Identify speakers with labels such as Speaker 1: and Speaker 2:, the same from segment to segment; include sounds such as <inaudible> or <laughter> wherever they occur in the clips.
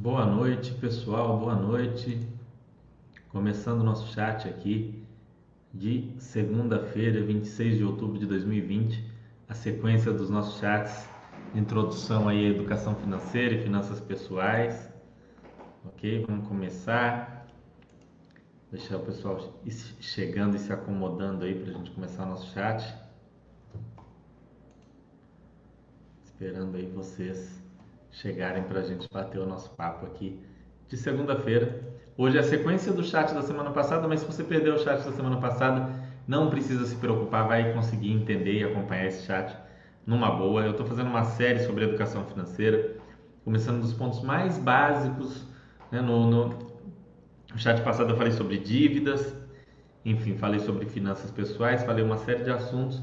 Speaker 1: Boa noite, pessoal. Boa noite. Começando nosso chat aqui de segunda-feira, 26 de outubro de 2020, a sequência dos nossos chats introdução aí à educação financeira e finanças pessoais. OK? Vamos começar. Deixar o pessoal chegando e se acomodando aí para a gente começar o nosso chat. Esperando aí vocês chegarem para a gente bater o nosso papo aqui de segunda-feira. Hoje é a sequência do chat da semana passada, mas se você perdeu o chat da semana passada, não precisa se preocupar, vai conseguir entender e acompanhar esse chat numa boa. Eu estou fazendo uma série sobre educação financeira, começando dos pontos mais básicos. Né? No, no, no chat passado eu falei sobre dívidas, enfim, falei sobre finanças pessoais, falei uma série de assuntos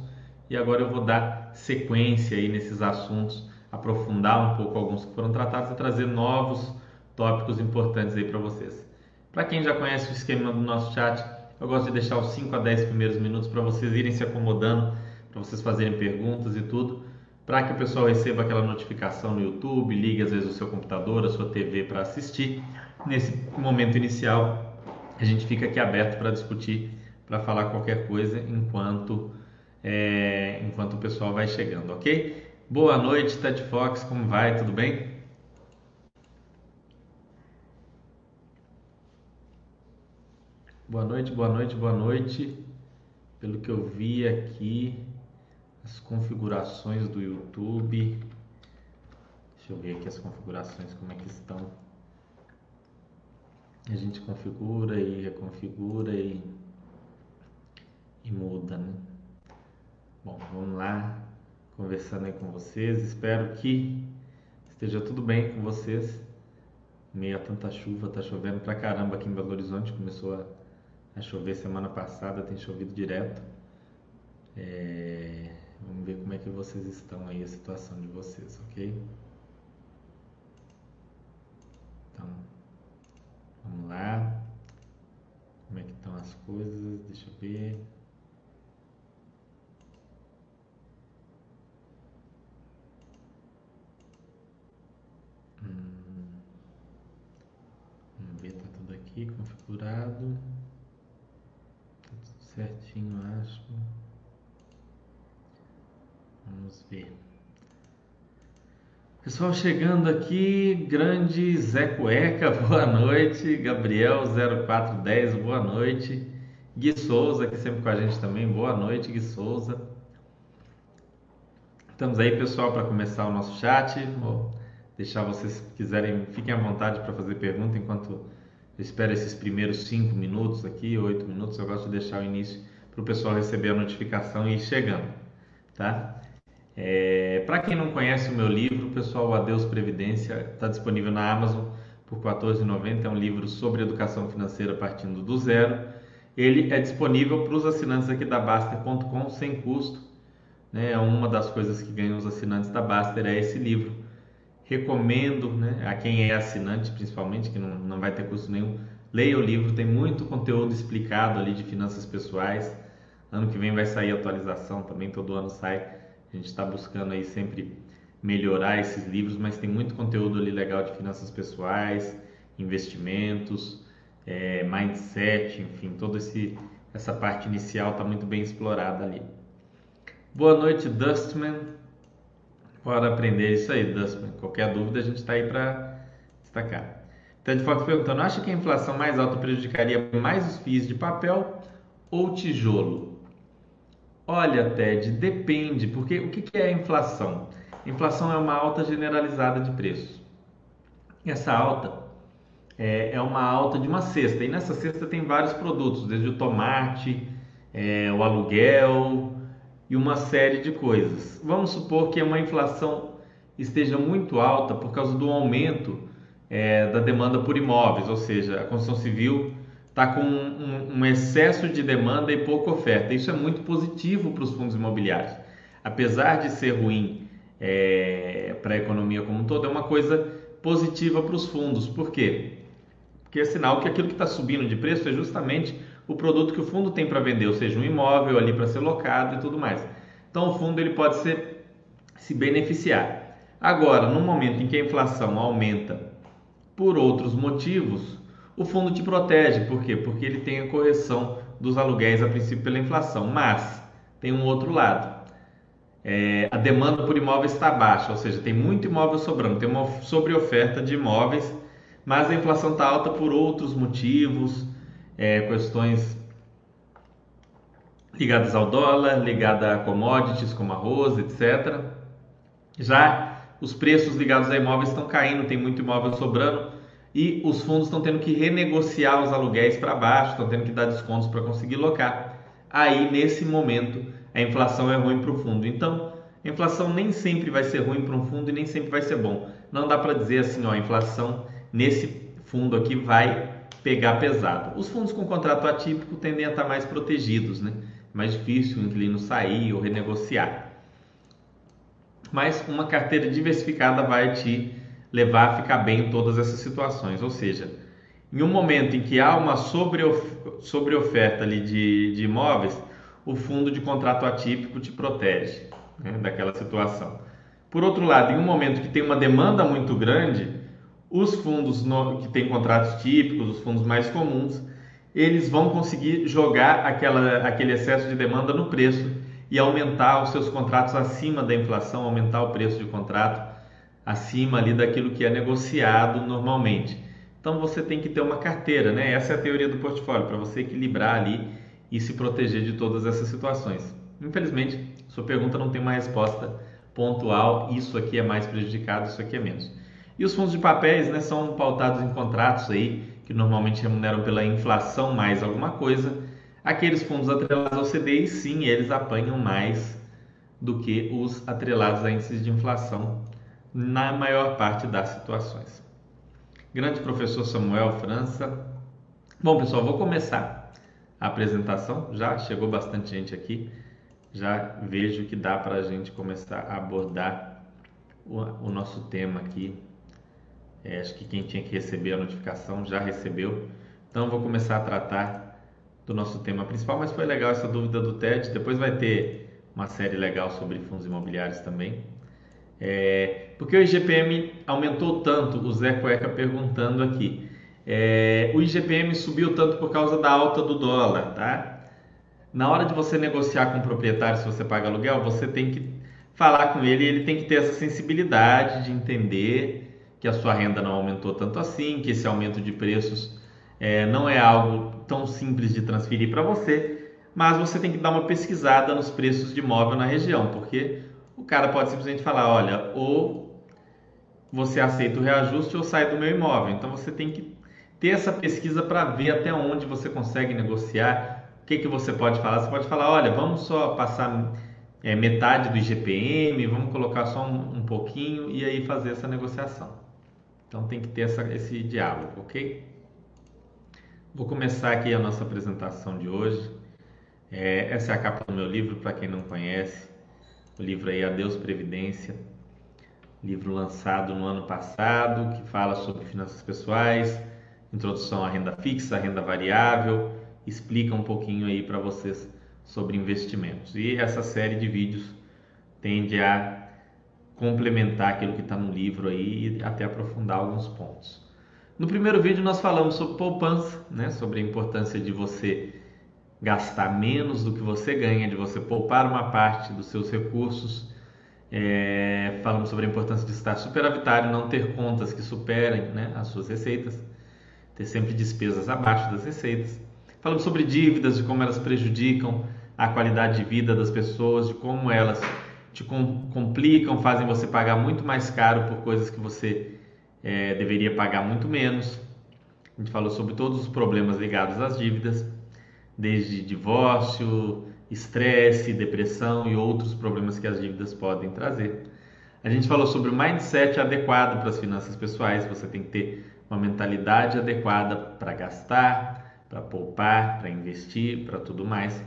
Speaker 1: e agora eu vou dar sequência aí nesses assuntos, aprofundar um pouco alguns que foram tratados e trazer novos tópicos importantes aí para vocês. Para quem já conhece o esquema do nosso chat, eu gosto de deixar os 5 a 10 primeiros minutos para vocês irem se acomodando, para vocês fazerem perguntas e tudo, para que o pessoal receba aquela notificação no YouTube, ligue às vezes o seu computador, a sua TV para assistir. Nesse momento inicial, a gente fica aqui aberto para discutir, para falar qualquer coisa enquanto é, enquanto o pessoal vai chegando, ok? Boa noite, Ted Fox, como vai? Tudo bem? Boa noite, boa noite, boa noite. Pelo que eu vi aqui, as configurações do YouTube. Deixa eu ver aqui as configurações, como é que estão. A gente configura e reconfigura e, e muda, né? Bom, vamos lá, conversando aí com vocês. Espero que esteja tudo bem com vocês. Meio a tanta chuva, tá chovendo pra caramba aqui em Belo Horizonte. Começou a, a chover semana passada, tem chovido direto. É, vamos ver como é que vocês estão aí, a situação de vocês, ok? Então, vamos lá. Como é que estão as coisas? Deixa eu ver. Hum. Vamos ver, tá tudo aqui configurado. Tá tudo certinho, acho. Vamos ver. Pessoal chegando aqui, grande Zé Cueca, <laughs> boa noite. Gabriel 0410, boa noite. Gui Souza, aqui sempre com a gente também, boa noite, Gui Souza. Estamos aí, pessoal, para começar o nosso chat. Vou deixar vocês quiserem, fiquem à vontade para fazer pergunta enquanto eu espero esses primeiros cinco minutos aqui, oito minutos. Eu gosto de deixar o início para o pessoal receber a notificação e ir chegando, tá? É, para quem não conhece o meu livro, pessoal, Adeus Previdência está disponível na Amazon por R$ 14,90. É um livro sobre educação financeira partindo do zero. Ele é disponível para os assinantes aqui da Baster.com sem custo. Né? Uma das coisas que ganham os assinantes da Baster é esse livro recomendo né, a quem é assinante, principalmente, que não, não vai ter custo nenhum, leia o livro, tem muito conteúdo explicado ali de finanças pessoais. Ano que vem vai sair atualização também, todo ano sai. A gente está buscando aí sempre melhorar esses livros, mas tem muito conteúdo ali legal de finanças pessoais, investimentos, é, mindset, enfim, toda essa parte inicial está muito bem explorada ali. Boa noite, Dustman para aprender isso aí, Dustman. Qualquer dúvida a gente está aí para destacar. Ted Fox perguntando: acha que a inflação mais alta prejudicaria mais os FIIs de papel ou tijolo? Olha, Ted, depende, porque o que é a inflação? Inflação é uma alta generalizada de preços. Essa alta é, é uma alta de uma cesta, e nessa cesta tem vários produtos, desde o tomate, é, o aluguel, e uma série de coisas. Vamos supor que uma inflação esteja muito alta por causa do aumento é, da demanda por imóveis, ou seja, a construção civil está com um, um, excesso de demanda e pouca oferta. Isso é muito positivo para os fundos imobiliários. Apesar de ser ruim é, para a economia como um todo, é uma coisa positiva para os fundos. Por quê? Porque é sinal que aquilo que está subindo de preço é justamente o produto que o fundo tem para vender, ou seja, um imóvel ali para ser locado e tudo mais. Então o fundo ele pode ser, se beneficiar. Agora, no momento em que a inflação aumenta por outros motivos, o fundo te protege. Por quê? Porque ele tem a correção dos aluguéis a princípio pela inflação. Mas tem um outro lado. É, a demanda por imóveis está baixa, ou seja, tem muito imóvel sobrando, tem uma sobreoferta de imóveis, mas a inflação está alta por outros motivos, é, questões ligadas ao dólar, ligadas a commodities como arroz, etc. Já os preços ligados a imóveis estão caindo, tem muito imóvel sobrando e os fundos estão tendo que renegociar os aluguéis para baixo, estão tendo que dar descontos para conseguir locar. Aí, nesse momento, a inflação é ruim para o fundo. Então, a inflação nem sempre vai ser ruim para um fundo e nem sempre vai ser bom. Não dá para dizer assim, ó, a inflação nesse fundo aqui vai pegar pesado. Os fundos com contrato atípico tendem a estar mais protegidos, né? Mais difícil o inquilino sair ou renegociar. Mas uma carteira diversificada vai te levar a ficar bem em todas essas situações. Ou seja, em um momento em que há uma sobre-oferta ali de, de imóveis, o fundo de contrato atípico te protege né, daquela situação. Por outro lado, em um momento que tem uma demanda muito grande, os fundos no, que têm contratos típicos, os fundos mais comuns, eles vão conseguir jogar aquela, aquele excesso de demanda no preço e aumentar os seus contratos acima da inflação, aumentar o preço de contrato acima ali daquilo que é negociado normalmente. Então você tem que ter uma carteira, né? Essa é a teoria do portfólio, para você equilibrar ali e se proteger de todas essas situações. Infelizmente, sua pergunta não tem uma resposta pontual, isso aqui é mais prejudicado, isso aqui é menos. E os fundos de papéis né, são pautados em contratos aí que normalmente remuneram pela inflação mais alguma coisa. Aqueles fundos atrelados ao CDI, sim, eles apanham mais do que os atrelados a índices de inflação na maior parte das situações. Grande professor Samuel França. Bom, pessoal, vou começar a apresentação. Já chegou bastante gente aqui. Já vejo que dá para a gente começar a abordar o, o nosso tema aqui. É, acho que quem tinha que receber a notificação já recebeu. Então, vou começar a tratar do nosso tema principal. Mas foi legal essa dúvida do TED. Depois vai ter uma série legal sobre fundos imobiliários também. É, porque o IGPM aumentou tanto? O Zé Cueca perguntando aqui. É, o IGPM subiu tanto por causa da alta do dólar, tá? Na hora de você negociar com o proprietário, se você paga aluguel, você tem que falar com ele ele tem que ter essa sensibilidade de entender que a sua renda não aumentou tanto assim, que esse aumento de preços é, não é algo tão simples de transferir para você, mas você tem que dar uma pesquisada nos preços de imóvel na região, porque o cara pode simplesmente falar, olha, ou você aceita o reajuste ou sai do meu imóvel. Então você tem que ter essa pesquisa para ver até onde você consegue negociar, o que, que você pode falar. Você pode falar, olha, vamos só passar é, metade do IGPM, vamos colocar só um, um, pouquinho e aí fazer essa negociação. Então tem que ter essa, esse diálogo, ok? Vou começar aqui a nossa apresentação de hoje. É, essa é a capa do meu livro, para quem não conhece o livro aí Adeus Previdência, livro lançado no ano passado, que fala sobre finanças pessoais, introdução à renda fixa, à renda variável, explica um pouquinho aí para vocês sobre investimentos. E essa série de vídeos tende a complementar aquilo que está no livro aí e até aprofundar alguns pontos. No primeiro vídeo nós falamos sobre poupança, né, sobre a importância de você gastar menos do que você ganha, de você poupar uma parte dos seus recursos. É, falamos sobre a importância de estar superavitário, não ter contas que superem né, as suas receitas, ter sempre despesas abaixo das receitas. Falamos sobre dívidas, de como elas prejudicam a qualidade de vida das pessoas, de como elas te complicam, fazem você pagar muito mais caro por coisas que você é, deveria pagar muito menos. A gente falou sobre todos os problemas ligados às dívidas desde divórcio, estresse, depressão e outros problemas que as dívidas podem trazer. A gente falou sobre o mindset adequado para as finanças pessoais, você tem que ter uma mentalidade adequada para gastar, para poupar, para investir, para tudo mais.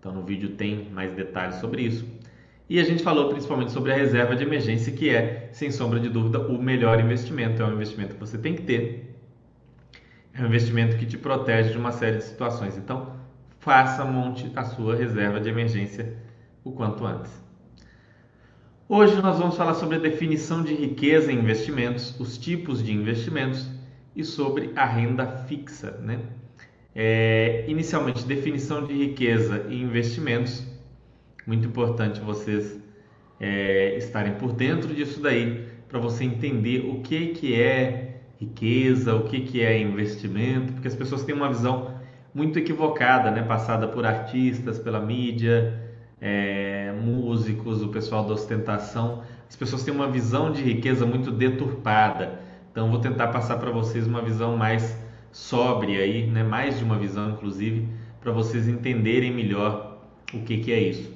Speaker 1: Então no vídeo tem mais detalhes sobre isso. E a gente falou principalmente sobre a reserva de emergência, que é, sem sombra de dúvida, o melhor investimento. É um investimento que você tem que ter. É um investimento que te protege de uma série de situações. Então, faça, monte a sua reserva de emergência o quanto antes. Hoje nós vamos falar sobre a definição de riqueza em investimentos, os tipos de investimentos e sobre a renda fixa. Né? É, inicialmente, definição de riqueza e investimentos. Muito importante vocês é, estarem por dentro disso daí, para você entender o que, que é riqueza, o que, que é investimento, porque as pessoas têm uma visão muito equivocada, né? passada por artistas, pela mídia, é, músicos, o pessoal da ostentação. As pessoas têm uma visão de riqueza muito deturpada. Então, vou tentar passar para vocês uma visão mais sóbria aí, né? mais de uma visão, inclusive, para vocês entenderem melhor o que, que é isso.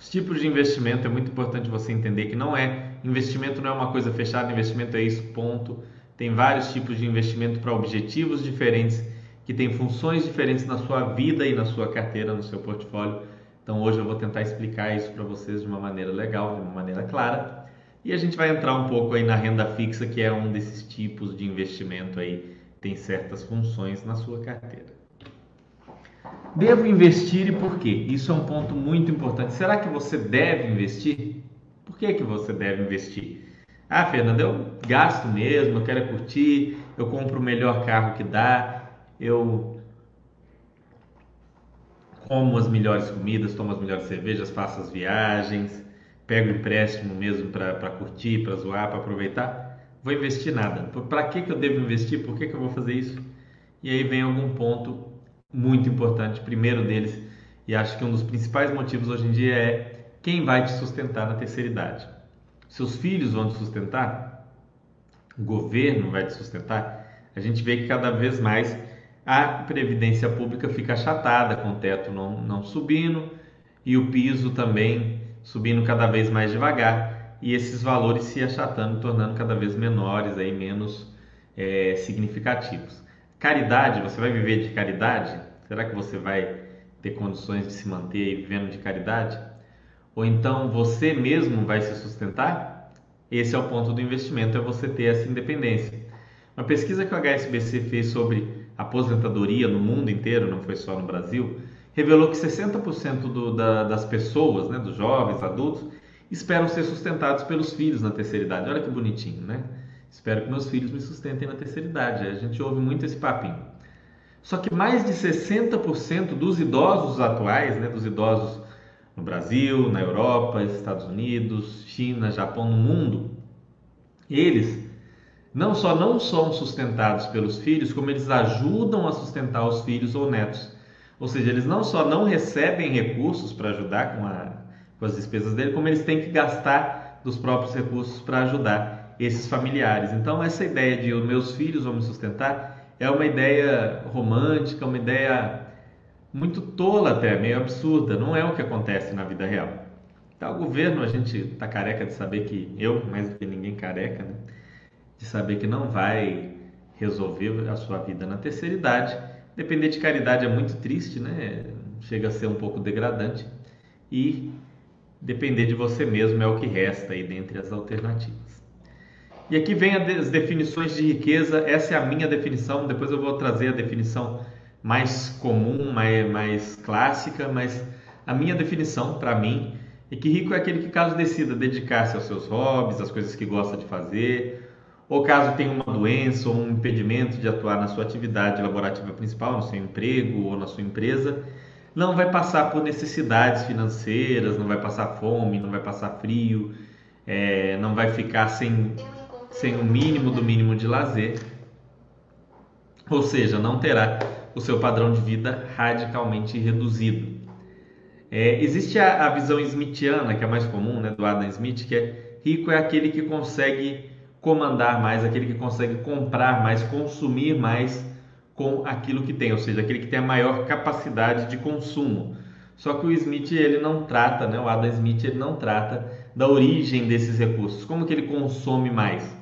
Speaker 1: Os tipos de investimento é muito importante você entender que não é investimento não é uma coisa fechada, investimento é isso, ponto. Tem vários tipos de investimento para objetivos diferentes que têm funções diferentes na sua vida e na sua carteira, no seu portfólio. Então hoje eu vou tentar explicar isso para vocês de uma maneira legal, de uma maneira clara. E a gente vai entrar um pouco aí na renda fixa, que é um desses tipos de investimento aí, tem certas funções na sua carteira. Devo investir e por quê? Isso é um ponto muito importante. Será que você deve investir? Por que, que você deve investir? Ah, Fernando, eu gasto mesmo, eu quero curtir, eu compro o melhor carro que dá, eu como as melhores comidas, tomo as melhores cervejas, faço as viagens, pego empréstimo mesmo para curtir, para zoar, para aproveitar, vou investir nada. Para que, que eu devo investir? Por que, que eu vou fazer isso? E aí vem algum ponto muito importante, primeiro deles, e acho que um dos principais motivos hoje em dia é quem vai te sustentar na terceira idade. Seus filhos vão te sustentar? O governo vai te sustentar? A gente vê que cada vez mais a previdência pública fica achatada, com o teto não, não subindo e o piso também subindo cada vez mais devagar e esses valores se achatando, tornando cada vez menores, aí, menos é, significativos. Caridade, você vai viver de caridade? Será que você vai ter condições de se manter vivendo de caridade? Ou então você mesmo vai se sustentar? Esse é o ponto do investimento, é você ter essa independência. Uma pesquisa que o HSBC fez sobre aposentadoria no mundo inteiro, não foi só no Brasil, revelou que 60% do, da, das pessoas, né, dos jovens, adultos, esperam ser sustentados pelos filhos na terceira idade. Olha que bonitinho, né? Espero que meus filhos me sustentem na terceira idade. A gente ouve muito esse papinho. Só que mais de 60% dos idosos atuais, né, dos idosos no Brasil, na Europa, Estados Unidos, China, Japão, no mundo, eles não só não são sustentados pelos filhos, como eles ajudam a sustentar os filhos ou netos. Ou seja, eles não só não recebem recursos para ajudar com, a, com as despesas dele, como eles têm que gastar dos próprios recursos para ajudar esses familiares. Então, essa ideia de os meus filhos vão me sustentar é uma ideia romântica, uma ideia muito tola até, meio absurda. Não é o que acontece na vida real. Então, o governo, a gente está careca de saber que eu, mais do que ninguém careca, né? de saber que não vai resolver a sua vida na terceira idade. Depender de caridade é muito triste, né? Chega a ser um pouco degradante. E depender de você mesmo é o que resta aí dentre as alternativas. E aqui vem as definições de riqueza. Essa é a minha definição. Depois eu vou trazer a definição mais comum, mais, mais clássica, mas a minha definição para mim é que rico é aquele que caso decida dedicar-se aos seus hobbies, às coisas que gosta de fazer, ou caso tenha uma doença ou um impedimento de atuar na sua atividade laborativa principal, no seu emprego ou na sua empresa, não vai passar por necessidades financeiras, não vai passar fome, não vai passar frio, é, não vai ficar sem, sem o mínimo do mínimo de lazer, ou seja, não terá o seu padrão de vida radicalmente reduzido. É, existe a, a visão smithiana, que é mais comum, né, do Adam Smith, que é rico é aquele que consegue comandar mais, aquele que consegue comprar mais, consumir mais com aquilo que tem, ou seja, aquele que tem a maior capacidade de consumo. Só que o Smith ele não trata, né? O Adam Smith ele não trata da origem desses recursos, como que ele consome mais.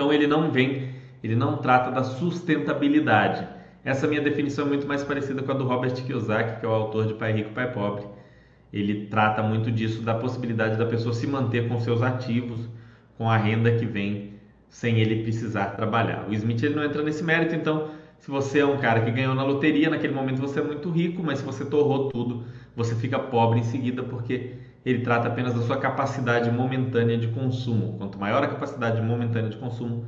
Speaker 1: Então ele não vem, ele não trata da sustentabilidade. Essa minha definição é muito mais parecida com a do Robert Kiyosaki, que é o autor de Pai Rico, Pai Pobre. Ele trata muito disso da possibilidade da pessoa se manter com seus ativos, com a renda que vem sem ele precisar trabalhar. O Smith ele não entra nesse mérito, então se você é um cara que ganhou na loteria, naquele momento você é muito rico, mas se você torrou tudo, você fica pobre em seguida porque ele trata apenas da sua capacidade momentânea de consumo. Quanto maior a capacidade momentânea de consumo,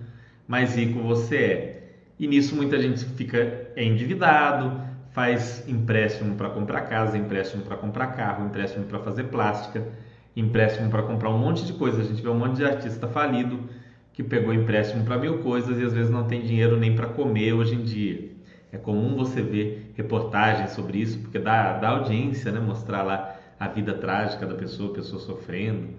Speaker 1: mais rico você é. E nisso muita gente fica endividado, faz empréstimo para comprar casa, empréstimo para comprar carro, empréstimo para fazer plástica, empréstimo para comprar um monte de coisa. A gente vê um monte de artista falido que pegou empréstimo para mil coisas e às vezes não tem dinheiro nem para comer hoje em dia. É comum você ver reportagens sobre isso, porque dá, dá audiência, né? Mostrar lá a vida trágica da pessoa, a pessoa sofrendo.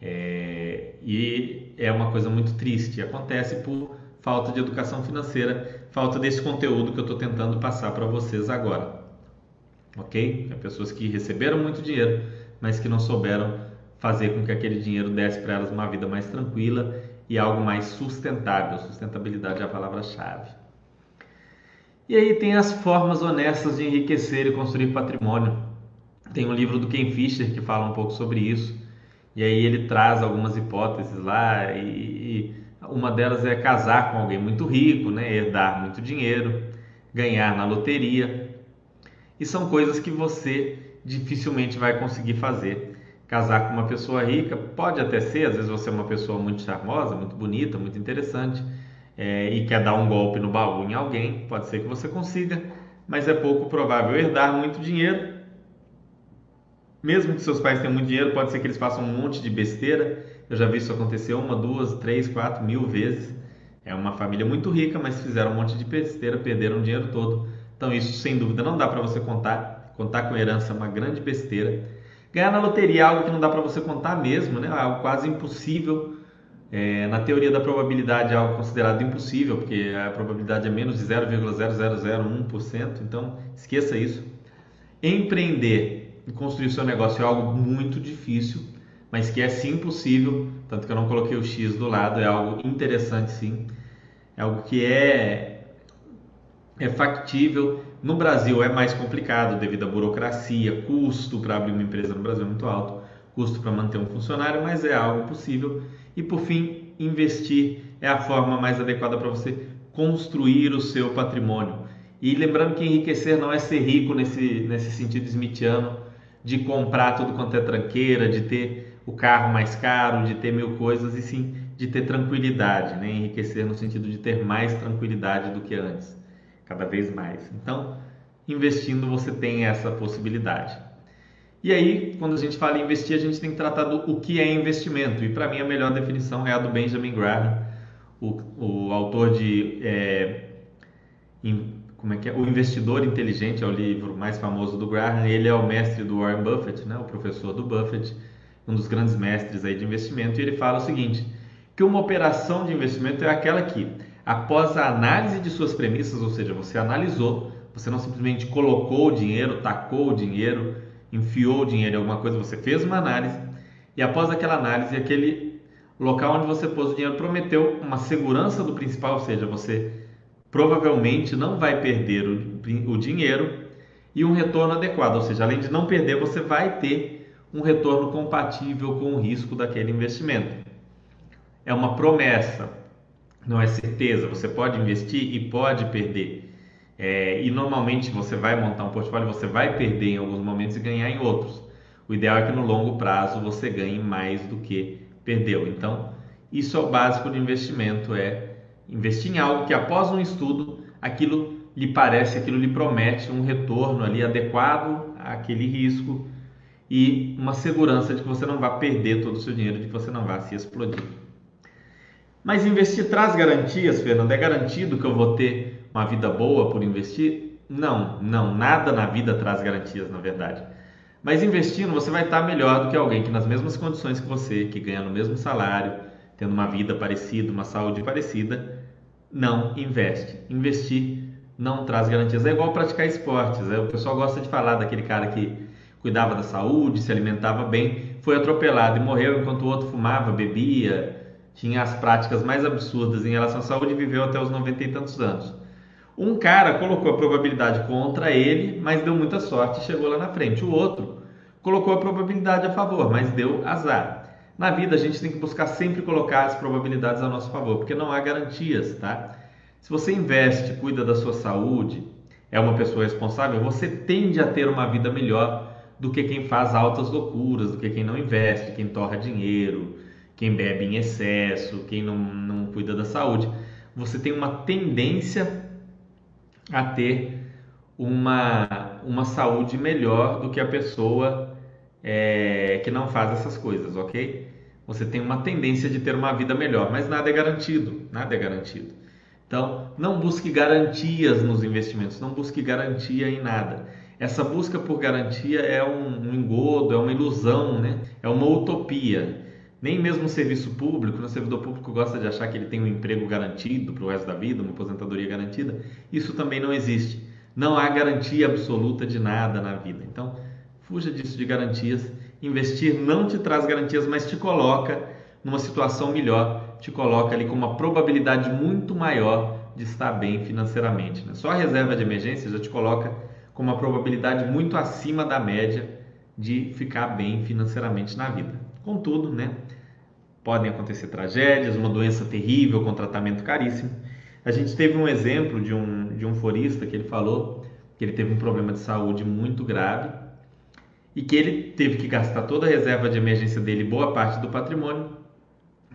Speaker 1: É, e é uma coisa muito triste. Acontece por falta de educação financeira, falta desse conteúdo que eu estou tentando passar para vocês agora. Ok? É pessoas que receberam muito dinheiro, mas que não souberam fazer com que aquele dinheiro desse para elas uma vida mais tranquila e algo mais sustentável. Sustentabilidade é a palavra-chave. E aí tem as formas honestas de enriquecer e construir patrimônio. Tem um livro do Ken Fisher que fala um pouco sobre isso. E aí ele traz algumas hipóteses lá e, e uma delas é casar com alguém muito rico, né? herdar muito dinheiro, ganhar na loteria. E são coisas que você dificilmente vai conseguir fazer. Casar com uma pessoa rica pode até ser, às vezes você é uma pessoa muito charmosa, muito bonita, muito interessante, é, e quer dar um golpe no baú em alguém, pode ser que você consiga, mas é pouco provável herdar muito dinheiro. Mesmo que seus pais tenham muito dinheiro, pode ser que eles façam um monte de besteira. Eu já vi isso acontecer uma, duas, três, quatro mil vezes. É uma família muito rica, mas fizeram um monte de besteira, perderam o dinheiro todo. Então isso sem dúvida não dá para você contar. Contar com herança é uma grande besteira. Ganhar na loteria é algo que não dá para você contar mesmo, né? É algo quase impossível é, na teoria da probabilidade é algo considerado impossível, porque a probabilidade é menos de 0,0001%, então esqueça isso. Empreender e construir seu negócio é algo muito difícil, mas que é sim possível, tanto que eu não coloquei o X do lado, é algo interessante sim, é algo que é, é factível. No Brasil é mais complicado devido à burocracia, custo para abrir uma empresa no Brasil é muito alto, custo para manter um funcionário, mas é algo possível e por fim, investir é a forma mais adequada para você construir o seu patrimônio. E lembrando que enriquecer não é ser rico nesse, nesse sentido smithiano, de comprar tudo quanto é tranqueira, de ter o carro mais caro, de ter mil coisas, e sim de ter tranquilidade, né? enriquecer no sentido de ter mais tranquilidade do que antes, cada vez mais. Então, investindo você tem essa possibilidade. E aí, quando a gente fala em investir, a gente tem que tratar do o que é investimento. E para mim a melhor definição é a do Benjamin Graham, o, o autor de é, como é que é? O Investidor Inteligente é o livro mais famoso do Graham. Ele é o mestre do Warren Buffett, né? O professor do Buffett, um dos grandes mestres aí de investimento. E ele fala o seguinte: que uma operação de investimento é aquela que, após a análise de suas premissas, ou seja, você analisou, você não simplesmente colocou o dinheiro, tacou o dinheiro enfiou o dinheiro em alguma coisa, você fez uma análise e após aquela análise, aquele local onde você pôs o dinheiro prometeu uma segurança do principal, ou seja, você provavelmente não vai perder o, o dinheiro e um retorno adequado, ou seja, além de não perder, você vai ter um retorno compatível com o risco daquele investimento. É uma promessa, não é certeza. Você pode investir e pode perder. É, e normalmente você vai montar um portfólio, você vai perder em alguns momentos e ganhar em outros. O ideal é que no longo prazo você ganhe mais do que perdeu. Então, isso é o básico de investimento, é investir em algo que após um estudo, aquilo lhe parece, aquilo lhe promete um retorno ali adequado àquele risco e uma segurança de que você não vai perder todo o seu dinheiro, de que você não vai se explodir. Mas investir traz garantias, Fernando? É garantido que eu vou ter uma vida boa por investir? Não, não, nada na vida traz garantias, na verdade. Mas investindo, você vai estar melhor do que alguém que nas mesmas condições que você, que ganha no mesmo salário, tendo uma vida parecida, uma saúde parecida, não investe. Investir não traz garantias. É igual praticar esportes. É, o pessoal gosta de falar daquele cara que cuidava da saúde, se alimentava bem, foi atropelado e morreu enquanto o outro fumava, bebia, tinha as práticas mais absurdas em relação à saúde e viveu até os 90 e tantos anos. Um cara colocou a probabilidade contra ele, mas deu muita sorte e chegou lá na frente. O outro colocou a probabilidade a favor, mas deu azar. Na vida a gente tem que buscar sempre colocar as probabilidades a nosso favor, porque não há garantias, tá? Se você investe, cuida da sua saúde, é uma pessoa responsável, você tende a ter uma vida melhor do que quem faz altas loucuras, do que quem não investe, quem torra dinheiro, quem bebe em excesso, quem não, não cuida da saúde. você tem uma tendência a ter uma, uma saúde melhor do que a pessoa é, que não faz essas coisas, ok? Você tem uma tendência de ter uma vida melhor, mas nada é garantido, nada é garantido. Então, não busque garantias nos investimentos, não busque garantia em nada. Essa busca por garantia é um, um engodo, é uma ilusão, né? é uma utopia. Nem mesmo o serviço público, o servidor público gosta de achar que ele tem um emprego garantido para o resto da vida, uma aposentadoria garantida. Isso também não existe. Não há garantia absoluta de nada na vida. Então, fuja disso de garantias. Investir não te traz garantias, mas te coloca numa situação melhor, te coloca ali com uma probabilidade muito maior de estar bem financeiramente. Né? Só a reserva de emergência já te coloca com uma probabilidade muito acima da média de ficar bem financeiramente na vida. Contudo, né, podem acontecer tragédias, uma doença terrível com tratamento caríssimo. A gente teve um exemplo de um, de um forista que ele falou que ele teve um problema de saúde muito grave e que ele teve que gastar toda a reserva de emergência dele, boa parte do patrimônio,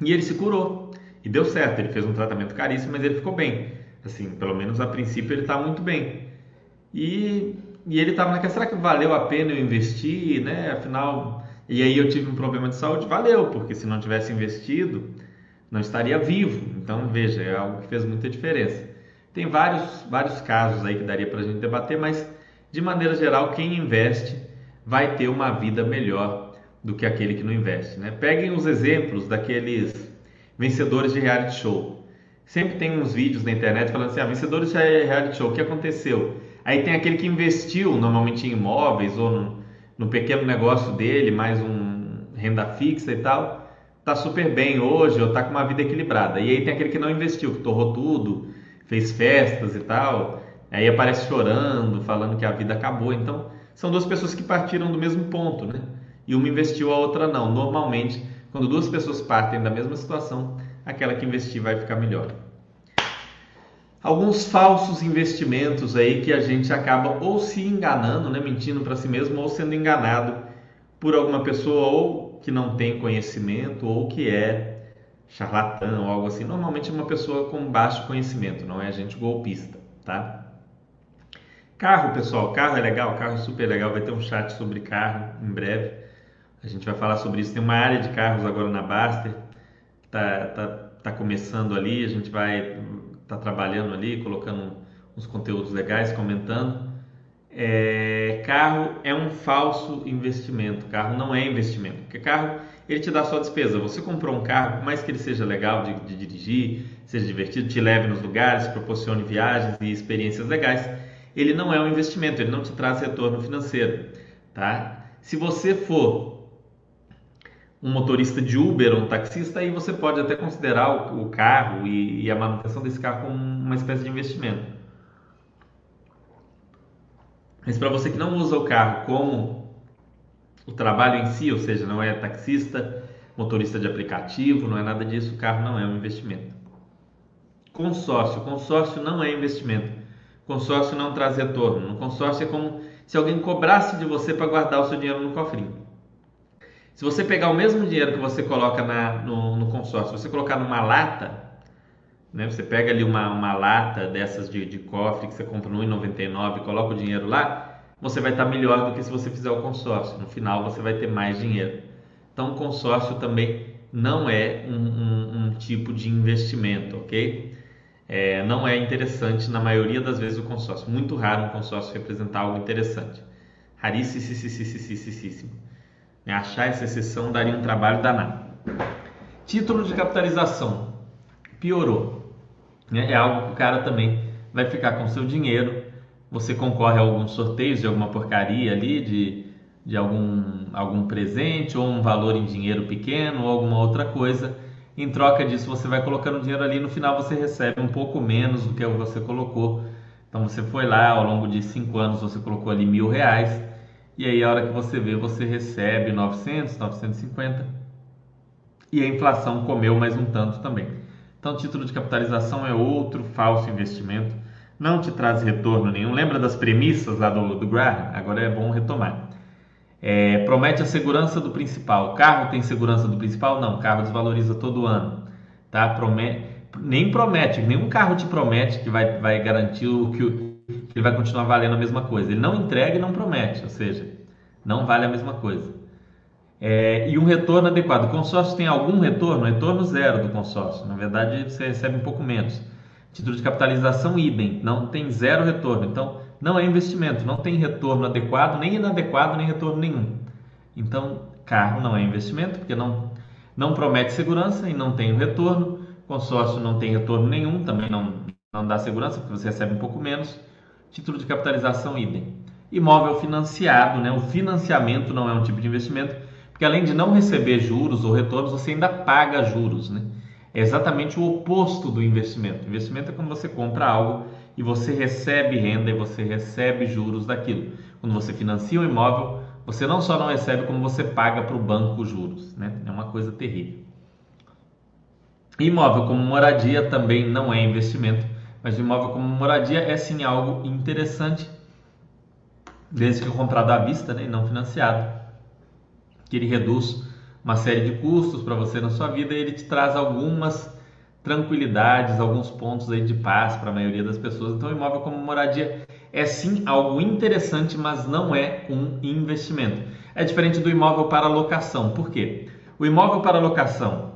Speaker 1: e ele se curou. E deu certo, ele fez um tratamento caríssimo, mas ele ficou bem. Assim, pelo menos a princípio ele está muito bem. E, e ele estava naquela, será que valeu a pena eu investir, né? Afinal, e aí eu tive um problema de saúde, valeu, porque se não tivesse investido, não estaria vivo. Então, veja, é algo que fez muita diferença. Tem vários, vários casos aí que daria para a gente debater, mas de maneira geral, quem investe vai ter uma vida melhor do que aquele que não investe. Né? Peguem os exemplos daqueles vencedores de reality show. Sempre tem uns vídeos na internet falando assim: ah, vencedores de reality show, o que aconteceu? Aí tem aquele que investiu normalmente em imóveis ou no, no pequeno negócio dele, mais um renda fixa e tal, tá super bem hoje ou tá com uma vida equilibrada. E aí tem aquele que não investiu, que torrou tudo, fez festas e tal, aí aparece chorando, falando que a vida acabou. Então, são duas pessoas que partiram do mesmo ponto, né? E uma investiu, a outra não. Normalmente, quando duas pessoas partem da mesma situação, aquela que investir vai ficar melhor alguns falsos investimentos aí que a gente acaba ou se enganando, né, mentindo para si mesmo, ou sendo enganado por alguma pessoa ou que não tem conhecimento ou que é charlatão ou algo assim. Normalmente é uma pessoa com baixo conhecimento, não é gente golpista, tá? Carro, pessoal, carro é legal, carro é super legal. Vai ter um chat sobre carro em breve. A gente vai falar sobre isso. Tem uma área de carros agora na Baster, tá, tá, tá começando ali. A gente vai está trabalhando ali, colocando uns conteúdos legais, comentando. É, carro é um falso investimento. Carro não é investimento, porque carro ele te dá só despesa. Você comprou um carro, por mais que ele seja legal de, de dirigir, seja divertido, te leve nos lugares, proporcione viagens e experiências legais, ele não é um investimento, ele não te traz retorno financeiro, tá? Se você for um motorista de Uber, um taxista, aí você pode até considerar o, carro e, e, a manutenção desse carro como uma espécie de investimento. Mas para você que não usa o carro como o trabalho em si, ou seja, não é taxista, motorista de aplicativo, não é nada disso, o carro não é um investimento. Consórcio, consórcio não é investimento. Consórcio não traz retorno. No consórcio é como se alguém cobrasse de você para guardar o seu dinheiro no cofrinho. Se você pegar o mesmo dinheiro que você coloca na, no, no consórcio, você colocar numa lata, né? Você pega ali uma, uma lata dessas de, de cofre que você compra no 1,99 e coloca o dinheiro lá, você vai estar melhor do que se você fizer o consórcio. No final você vai ter mais dinheiro. Então o consórcio também não é um, um, um tipo de investimento, ok? É, não é interessante na maioria das vezes o consórcio. Muito raro um consórcio representar algo interessante. Raríssimo. Né? Achar essa exceção daria um trabalho danado. Título de capitalização piorou. Né? É algo que o cara também vai ficar com seu dinheiro. Você concorre a alguns sorteios de alguma porcaria ali, de, de algum, algum presente ou um valor em dinheiro pequeno ou alguma outra coisa. Em troca disso, você vai colocando dinheiro ali. No final, você recebe um pouco menos do que você colocou. Então, você foi lá ao longo de cinco anos, você colocou ali mil reais e aí a hora que você vê, você recebe 900, 950 e a inflação comeu mais um tanto também. Então, título de capitalização é outro falso investimento, não te traz retorno nenhum. Lembra das premissas lá do, do Graham? Agora é bom retomar. É, promete a segurança do principal. Carro tem segurança do principal? Não, carro desvaloriza todo ano. Tá? Promete, nem promete, nenhum carro te promete que vai, vai garantir o que, que ele vai continuar valendo a mesma coisa. Ele não entrega e não promete, ou seja, não vale a mesma coisa. É, e um retorno adequado. O consórcio tem algum retorno? Retorno zero do consórcio. Na verdade, você recebe um pouco menos. Título de capitalização, idem. Não tem zero retorno. Então, não é investimento. Não tem retorno adequado, nem inadequado, nem retorno nenhum. Então, carro não é investimento, porque não, não promete segurança e não tem retorno. Consórcio não tem retorno nenhum, também não, não dá segurança, porque você recebe um pouco menos. Título de capitalização, idem. Imóvel financiado, né? o financiamento não é um tipo de investimento, porque além de não receber juros ou retornos, você ainda paga juros. Né? É exatamente o oposto do investimento. investimento é quando você compra algo e você recebe renda e você recebe juros daquilo. Quando você financia um imóvel, você não só não recebe, como você paga para o banco juros. Né? É uma coisa terrível. Imóvel como moradia também não é investimento, mas imóvel como moradia é sim algo interessante, desde que comprado à vista né, e não financiado, que ele reduz uma série de custos para você na sua vida e ele te traz algumas tranquilidades, alguns pontos aí de paz para a maioria das pessoas. Então, imóvel como moradia é sim algo interessante, mas não é um investimento. É diferente do imóvel para locação. Por quê? O imóvel para locação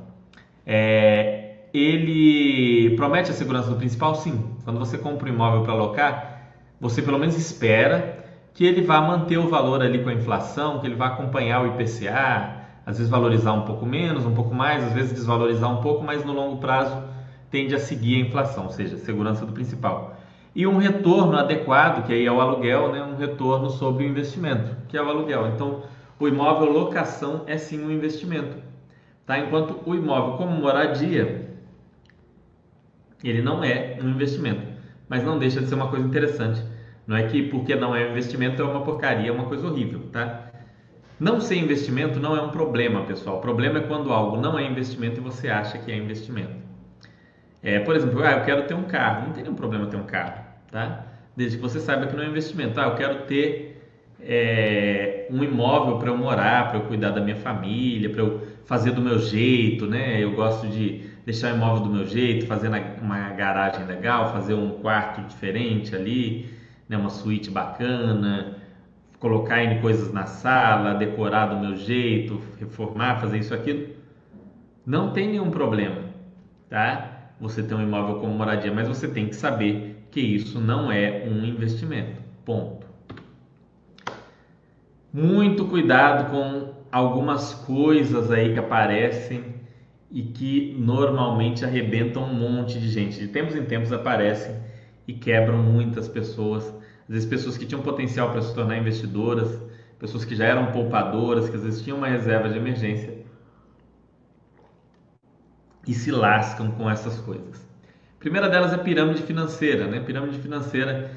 Speaker 1: é, ele promete a segurança do principal? Sim. Quando você compra um imóvel para alocar, você pelo menos espera que ele vá manter o valor ali com a inflação, que ele vá acompanhar o IPCA, às vezes valorizar um pouco menos, um pouco mais, às vezes desvalorizar um pouco, mas no longo prazo tende a seguir a inflação, ou seja, segurança do principal. E um retorno adequado, que aí é o aluguel, né? um retorno sobre o investimento, que é o aluguel. Então, o imóvel locação é sim um investimento. Tá? Enquanto o imóvel como moradia, ele não é um investimento, mas não deixa de ser uma coisa interessante. Não é que porque não é um investimento é uma porcaria, é uma coisa horrível, tá? Não ser investimento não é um problema, pessoal. O problema é quando algo não é investimento e você acha que é investimento. É, por exemplo, ah, eu quero ter um carro. Não tem nenhum problema ter um carro, tá? Desde que você saiba que não é investimento. Ah, eu quero ter é, um imóvel para eu morar, para eu cuidar da minha família, para eu fazer do meu jeito, né? Eu gosto de deixar o imóvel do meu jeito, fazer uma garagem legal, fazer um quarto diferente ali, né? uma suíte bacana, colocar em coisas na sala, decorar do meu jeito, reformar, fazer isso aquilo. Não tem nenhum problema, tá? Você tem um imóvel como moradia, mas você tem que saber que isso não é um investimento. Ponto. Muito cuidado com algumas coisas aí que aparecem e que normalmente arrebentam um monte de gente. De tempos em tempos aparecem e quebram muitas pessoas. Às vezes pessoas que tinham potencial para se tornar investidoras, pessoas que já eram poupadoras, que às vezes tinham uma reserva de emergência e se lascam com essas coisas. A primeira delas é pirâmide financeira, né? Pirâmide financeira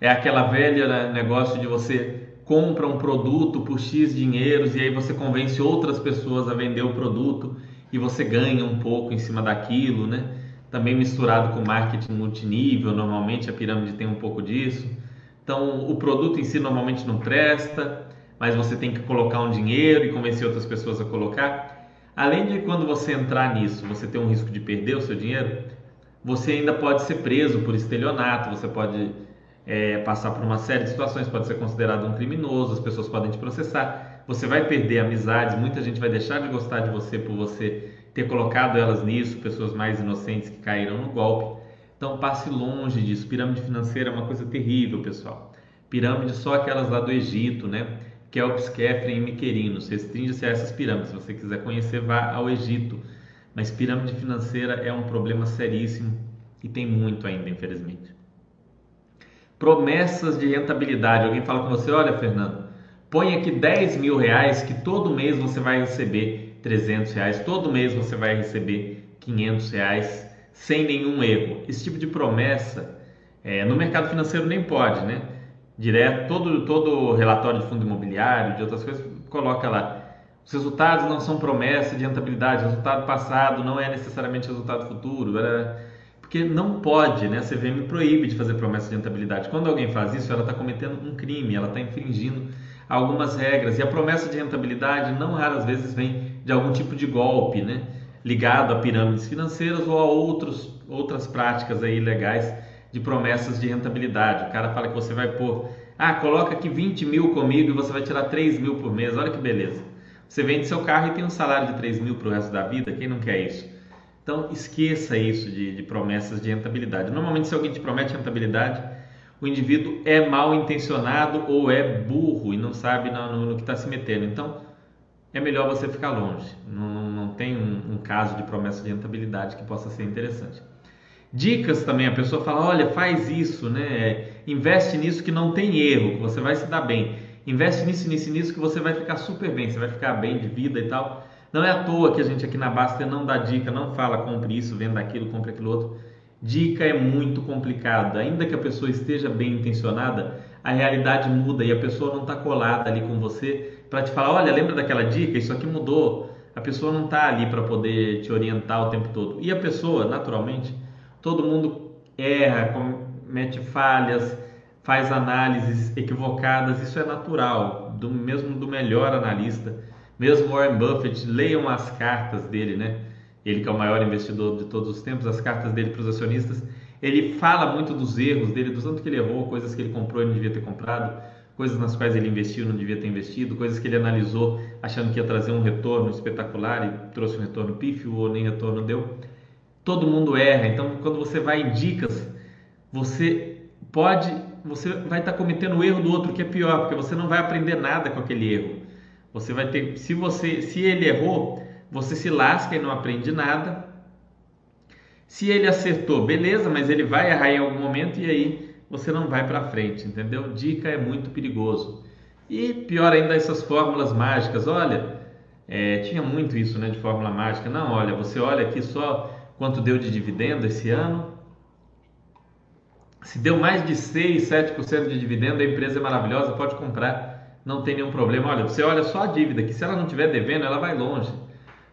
Speaker 1: é aquela velha negócio de você compra um produto por X dinheiros e aí você convence outras pessoas a vender o produto e você ganha um pouco em cima daquilo, né? Também misturado com marketing multinível, normalmente a pirâmide tem um pouco disso. Então, o produto em si normalmente não presta, mas você tem que colocar um dinheiro e convencer outras pessoas a colocar. Além de quando você entrar nisso, você ter um risco de perder o seu dinheiro, você ainda pode ser preso por estelionato, você pode é, passar por uma série de situações, pode ser considerado um criminoso, as pessoas podem te processar, você vai perder amizades, muita gente vai deixar de gostar de você por você ter colocado elas nisso, pessoas mais inocentes que caíram no golpe. Então passe longe disso. Pirâmide financeira é uma coisa terrível, pessoal. Pirâmide só aquelas lá do Egito, né? Kelps, Kefren e Miquerinos. Restringe-se a essas pirâmides. Se você quiser conhecer, vá ao Egito. Mas pirâmide financeira é um problema seríssimo e tem muito ainda, infelizmente promessas de rentabilidade. Alguém fala com você, olha, Fernando, põe aqui 10 mil reais que todo mês você vai receber 300 reais, todo mês você vai receber 500 reais sem nenhum erro. Esse tipo de promessa é, no mercado financeiro nem pode, né? Direto, todo, todo relatório de fundo imobiliário, de outras coisas, coloca lá. Os resultados não são promessa de rentabilidade, resultado passado não é necessariamente resultado futuro. Porque não pode, né? A CVM proíbe de fazer promessa de rentabilidade. Quando alguém faz isso, ela está cometendo um crime, ela está infringindo algumas regras. E a promessa de rentabilidade não raras vezes vem de algum tipo de golpe, né? Ligado a pirâmides financeiras ou a outros, outras práticas aí legais de promessas de rentabilidade. O cara fala que você vai pôr, ah, coloca aqui 20 mil comigo e você vai tirar 3 mil por mês. Olha que beleza. Você vende seu carro e tem um salário de 3 mil para o resto da vida. Quem não quer isso? Então esqueça isso de, de promessas de rentabilidade. Normalmente, se alguém te promete rentabilidade, o indivíduo é mal intencionado ou é burro e não sabe no, no, no que está se metendo. Então, é melhor você ficar longe. Não, não tem um, um, caso de promessa de rentabilidade que possa ser interessante. Dicas também, a pessoa fala, olha, faz isso, né? Investe nisso que não tem erro, que você vai se dar bem investe nisso, nisso, nisso que você vai ficar super bem, você vai ficar bem de vida e tal. Não é à toa que a gente aqui na Basta não dá dica, não fala compre isso, venda aquilo, compre aquilo outro. Dica é muito complicado. Ainda que a pessoa esteja bem intencionada, a realidade muda e a pessoa não está colada ali com você para te falar: olha, lembra daquela dica? Isso aqui mudou. A pessoa não está ali para poder te orientar o tempo todo. E a pessoa, naturalmente, todo mundo erra, comete falhas, faz análises equivocadas, isso é natural, do mesmo do melhor analista. Mesmo Warren Buffett, leiam as cartas dele, né? Ele que é o maior investidor de todos os tempos, as cartas dele para os acionistas, ele fala muito dos erros dele, do tanto que ele errou, coisas que ele comprou e não devia ter comprado, coisas nas quais ele investiu não devia ter investido, coisas que ele analisou achando que ia trazer um retorno espetacular e trouxe um retorno pífio ou nem retorno deu. Todo mundo erra, então quando você vai em dicas, você pode você vai estar cometendo o erro do outro que é pior, porque você não vai aprender nada com aquele erro. Você vai ter, se você, se ele errou, você se lasca e não aprende nada. Se ele acertou, beleza, mas ele vai errar em algum momento e aí você não vai para frente, entendeu? Dica é muito perigoso. E pior ainda essas fórmulas mágicas. Olha, é, tinha muito isso, né, de fórmula mágica. Não, olha, você olha aqui só quanto deu de dividendo esse ano se deu mais de 6, 7% de dividendo, a empresa é maravilhosa, pode comprar, não tem nenhum problema. Olha, você olha só a dívida, que se ela não estiver devendo, ela vai longe.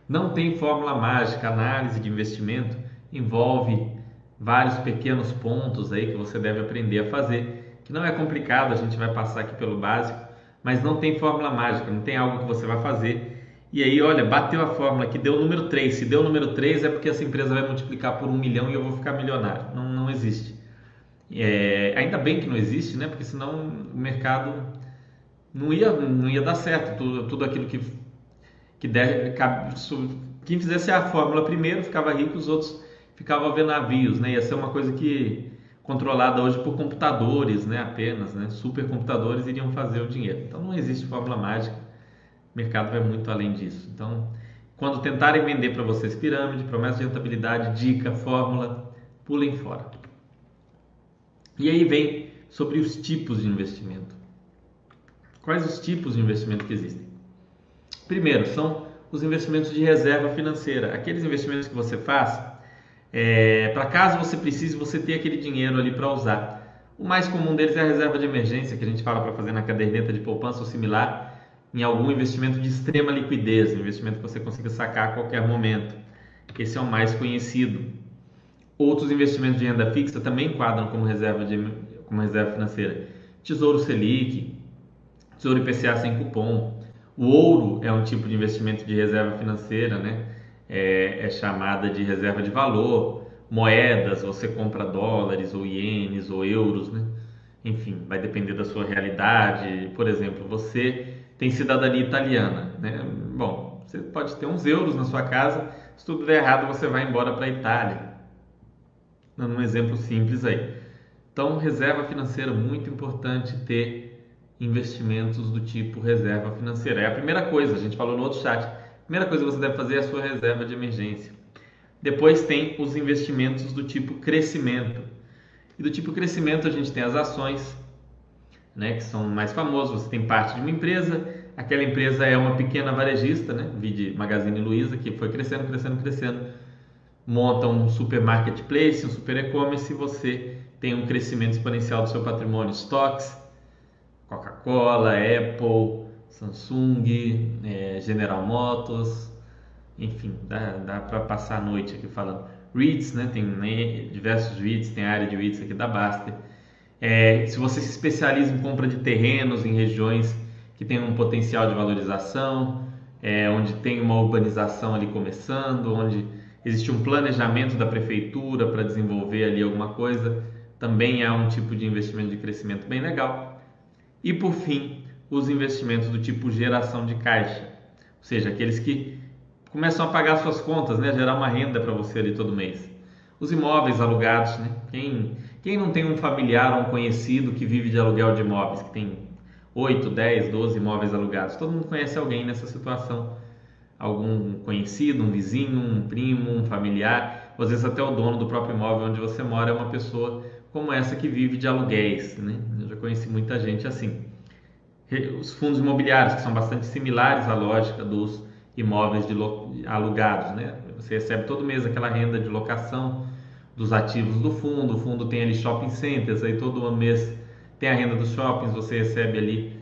Speaker 1: Não tem fórmula mágica, análise de investimento envolve vários pequenos pontos aí que você deve aprender a fazer, que não é complicado, a gente vai passar aqui pelo básico, mas não tem fórmula mágica, não tem algo que você vai fazer e aí, olha, bateu a fórmula que deu o número 3. Se deu o número 3 é porque essa empresa vai multiplicar por um milhão e eu vou ficar milionário. Não, não existe. É, ainda bem que não existe, né? Porque senão o mercado não ia, não ia dar certo. Tudo, tudo aquilo que, que der, quem fizesse a fórmula primeiro ficava rico, os outros ficavam vendo navios, né? Ia ser uma coisa que controlada hoje por computadores, né? Apenas, né? Supercomputadores iriam fazer o dinheiro. Então não existe fórmula mágica. O mercado vai muito além disso. Então, quando tentarem vender para vocês pirâmide, promessa de rentabilidade, dica, fórmula, pulem fora. E aí vem sobre os tipos de investimento. Quais os tipos de investimento que existem? Primeiro, são os investimentos de reserva financeira, aqueles investimentos que você faz é, para caso você precise você ter aquele dinheiro ali para usar. O mais comum deles é a reserva de emergência, que a gente fala para fazer na caderneta de poupança ou similar, em algum investimento de extrema liquidez, investimento que você consiga sacar a qualquer momento. Esse é o mais conhecido. Outros investimentos de renda fixa também enquadram como reserva, de, como reserva financeira. Tesouro Selic, Tesouro IPCA sem cupom. O ouro é um tipo de investimento de reserva financeira, né? É, é chamada de reserva de valor. Moedas, você compra dólares ou ienes ou euros, né? Enfim, vai depender da sua realidade. Por exemplo, você tem cidadania italiana, né? Bom, você pode ter uns euros na sua casa. Se tudo der errado, você vai embora para a Itália dando um exemplo simples aí. Então, reserva financeira, muito importante ter investimentos do tipo reserva financeira. É a primeira coisa, a gente falou no outro chat. Primeira coisa que você deve fazer é a sua reserva de emergência. Depois tem os investimentos do tipo crescimento. E do tipo crescimento a gente tem as ações, né, que são mais famosas. Você tem parte de uma empresa, aquela empresa é uma pequena varejista, né, vide Magazine Luiza, que foi crescendo, crescendo, crescendo monta um super marketplace, um super e-commerce e você tem um crescimento exponencial do seu patrimônio. Stocks, Coca-Cola, Apple, Samsung, é, General Motors, enfim, dá, dá para passar a noite aqui falando. REITs, né? tem né, diversos REITs, tem área de REITs aqui da Baster. É, se você se especializa em compra de terrenos em regiões que têm um potencial de valorização, é, onde tem uma urbanização ali começando, onde existe um planejamento da prefeitura para desenvolver ali alguma coisa, também é um tipo de investimento de crescimento bem legal. E por fim, os investimentos do tipo geração de caixa, ou seja, aqueles que começam a pagar suas contas, né, gerar uma renda para você ali todo mês. Os imóveis alugados, né? Quem, quem não tem um familiar ou um conhecido que vive de aluguel de imóveis, que tem 8, 10, 12 imóveis alugados? Todo mundo conhece alguém nessa situação algum conhecido, um vizinho, um primo, um familiar, às vezes até o dono do próprio imóvel onde você mora é uma pessoa como essa que vive de aluguéis, né? Eu já conheci muita gente assim. Os fundos imobiliários, que são bastante similares à lógica dos imóveis de alugados, né? Você recebe todo mês aquela renda de locação dos ativos do fundo, o fundo tem ali shopping centers, aí todo mês tem a renda dos shoppings, você recebe ali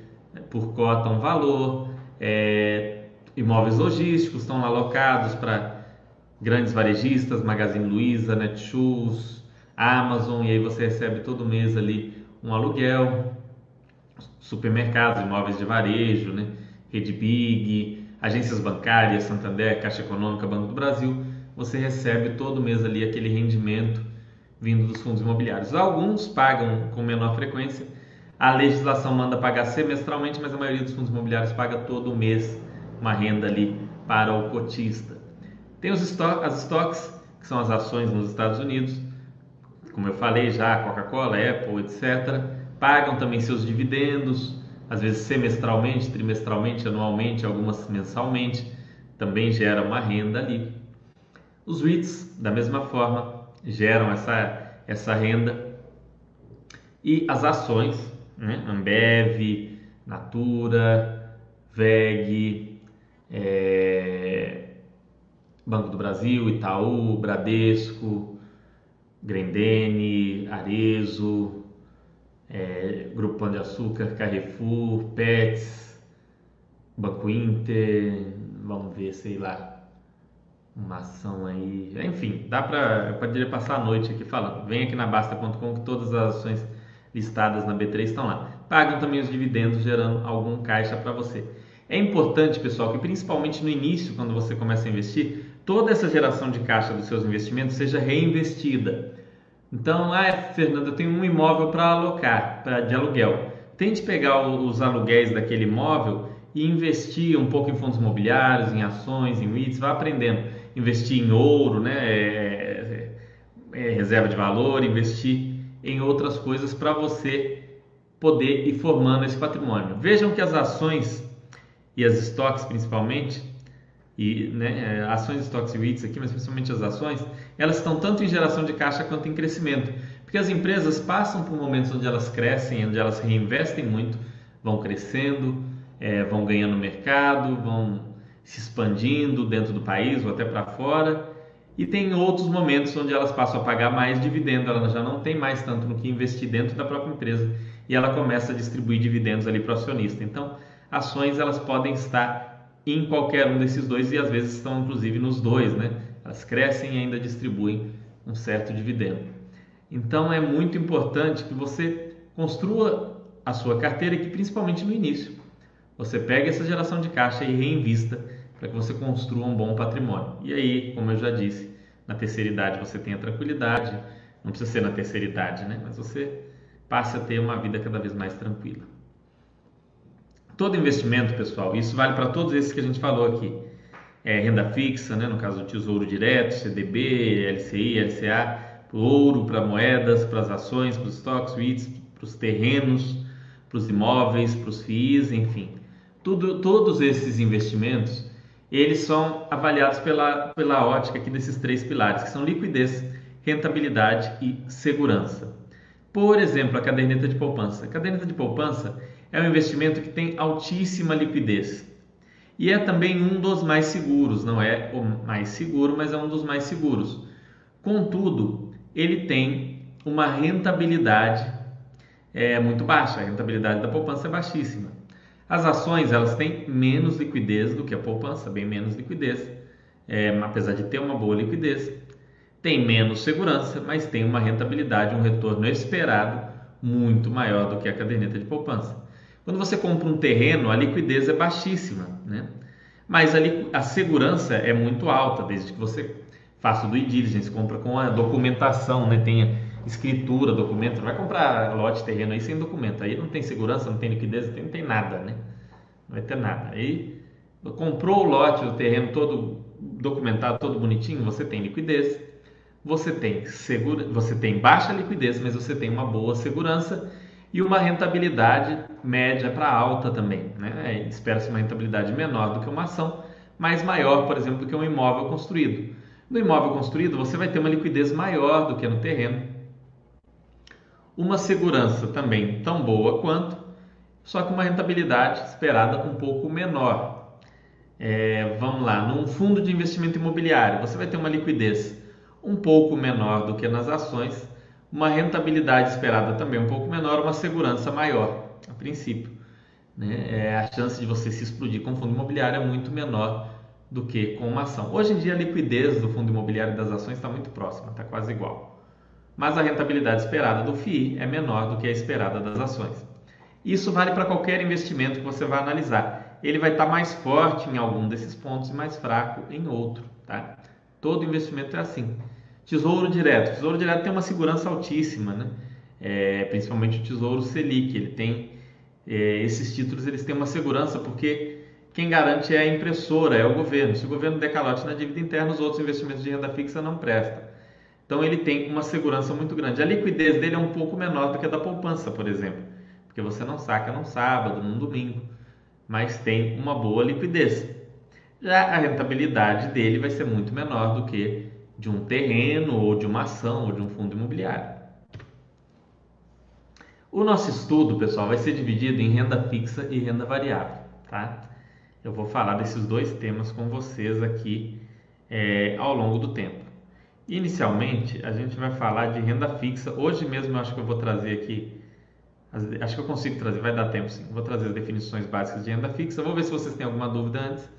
Speaker 1: por cota um valor, é, imóveis logísticos estão alocados para grandes varejistas, Magazine Luiza, Netshoes, Amazon, e aí você recebe todo mês ali um aluguel, supermercados, imóveis de varejo, né? Rede Big, agências bancárias, Santander, Caixa Econômica, Banco do Brasil, você recebe todo mês ali aquele rendimento vindo dos fundos imobiliários. Alguns pagam com menor frequência, a legislação manda pagar semestralmente, mas a maioria dos fundos imobiliários paga todo mês uma renda ali para o cotista. Tem os estoques, as estoques, que são as ações nos Estados Unidos, como eu falei já, Coca-Cola, Apple, etc. Pagam também seus dividendos, às vezes semestralmente, trimestralmente, anualmente, algumas mensalmente, também gera uma renda ali. Os REITs, da mesma forma, geram essa, essa renda. E as ações, né? Ambev, Natura, VEG, é, Banco do Brasil, Itaú, Bradesco, Grendene, Arezo, é, Grupo Pão de Açúcar, Carrefour, Pets, Banco Inter, vamos ver, sei lá, uma ação aí, enfim, dá para eu poderia passar a noite aqui falando. Vem aqui na Basta.com que todas as ações listadas na B3 estão lá. Pagam também os dividendos, gerando algum caixa para você. É importante, pessoal, que principalmente no início, quando você começa a investir, toda essa geração de caixa dos seus investimentos seja reinvestida. Então, ah, Fernando, eu tenho um imóvel para alocar, pra, de aluguel. Tente pegar os aluguéis daquele imóvel e investir um pouco em fundos imobiliários, em ações, em REITs, vá aprendendo. Investir em ouro, né? É, é, é reserva de valor, investir em outras coisas para você poder ir formando esse patrimônio. Vejam que as ações e as estoques principalmente, e né, é, ações, estoques e REITs aqui, mas principalmente as ações, elas estão tanto em geração de caixa quanto em crescimento. Porque as empresas passam por momentos onde elas crescem, onde elas reinvestem muito, vão crescendo, é, vão ganhando mercado, vão se expandindo dentro do país ou até para fora. E tem outros momentos onde elas passam a pagar mais dividendo, ela já não tem mais tanto no que investir dentro da própria empresa e ela começa a distribuir dividendos ali para o acionista. Então, ações elas podem estar em qualquer um desses dois e às vezes estão inclusive nos dois, né? Elas crescem e ainda distribuem um certo dividendo. Então é muito importante que você construa a sua carteira que principalmente no início você pegue essa geração de caixa e reinvista para que você construa um bom patrimônio. E aí, como eu já disse, na terceira idade você tenha tranquilidade, não precisa ser na terceira idade, né? Mas você passe a ter uma vida cada vez mais tranquila. Todo investimento, pessoal, isso vale para todos esses que a gente falou aqui. É, renda fixa, né, no caso do Tesouro Direto, CDB, LCI, LCA, ouro para moedas, para as ações, para os estoques, REITs, para os terrenos, para os imóveis, para os FIIs, enfim. Tudo, todos esses investimentos, eles são avaliados pela, pela ótica aqui desses três pilares, que são liquidez, rentabilidade e segurança. Por exemplo, a caderneta de poupança. A caderneta de poupança é um investimento que tem altíssima liquidez e é também um dos mais seguros, não é o mais seguro, mas é um dos mais seguros. Contudo, ele tem uma rentabilidade é, muito baixa, a rentabilidade da poupança é baixíssima. As ações elas têm menos liquidez do que a poupança, bem menos liquidez, é, apesar de ter uma boa liquidez, tem menos segurança, mas tem uma rentabilidade, um retorno esperado muito maior do que a caderneta de poupança. Quando você compra um terreno, a liquidez é baixíssima, né? mas a, a segurança é muito alta, desde que você faça o due diligence, compra com a documentação, né? Tenha escritura, documento. Não vai comprar lote terreno aí sem documento. Aí não tem segurança, não tem liquidez, não tem, não tem nada, né? Não vai ter nada. Aí comprou o lote, o terreno todo documentado, todo bonitinho, você tem liquidez, você tem segura, você tem baixa liquidez, mas você tem uma boa segurança e uma rentabilidade média para alta também. Né? Espera-se uma rentabilidade menor do que uma ação, mas maior, por exemplo, do que um imóvel construído. No imóvel construído, você vai ter uma liquidez maior do que no terreno, uma segurança também tão boa quanto, só que uma rentabilidade esperada um pouco menor. É, vamos lá, num fundo de investimento imobiliário, você vai ter uma liquidez um pouco menor do que nas ações, uma rentabilidade esperada também um pouco menor, uma segurança maior, a princípio. Né? É, a chance de você se explodir com fundo imobiliário é muito menor do que com uma ação. Hoje em dia a liquidez do fundo imobiliário das ações está muito próxima, está quase igual. Mas a rentabilidade esperada do FII é menor do que a esperada das ações. Isso vale para qualquer investimento que você vai analisar. Ele vai estar tá mais forte em algum desses pontos e mais fraco em outro. Tá? Todo investimento é assim. Tesouro direto. Tesouro direto tem uma segurança altíssima, né? É, principalmente o Tesouro Selic. Ele tem é, esses títulos, eles têm uma segurança porque quem garante é a impressora, é o governo. Se o governo der calote na dívida interna, os outros investimentos de renda fixa não prestam. Então ele tem uma segurança muito grande. A liquidez dele é um pouco menor do que a da poupança, por exemplo, porque você não saca num sábado, num domingo, mas tem uma boa liquidez. Já a rentabilidade dele vai ser muito menor do que de um terreno ou de uma ação ou de um fundo imobiliário. O nosso estudo, pessoal, vai ser dividido em renda fixa e renda variável, tá? Eu vou falar desses dois temas com vocês aqui é, ao longo do tempo. Inicialmente, a gente vai falar de renda fixa. Hoje mesmo eu acho que eu vou trazer aqui, acho que eu consigo trazer, vai dar tempo sim. Vou trazer as definições básicas de renda fixa. Vou ver se vocês têm alguma dúvida antes.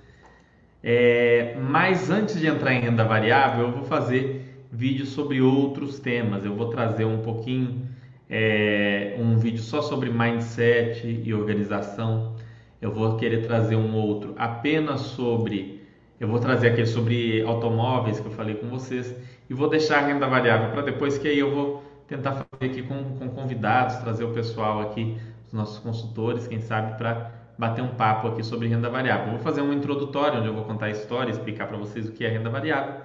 Speaker 1: É, mas antes de entrar em renda variável, eu vou fazer vídeos sobre outros temas. Eu vou trazer um pouquinho, é, um vídeo só sobre mindset e organização. Eu vou querer trazer um outro apenas sobre. Eu vou trazer aquele sobre automóveis que eu falei com vocês e vou deixar a renda variável para depois, que aí eu vou tentar fazer aqui com, com convidados, trazer o pessoal aqui, os nossos consultores, quem sabe, para bater um papo aqui sobre renda variável. vou fazer um introdutório onde eu vou contar a história, explicar para vocês o que é renda variável,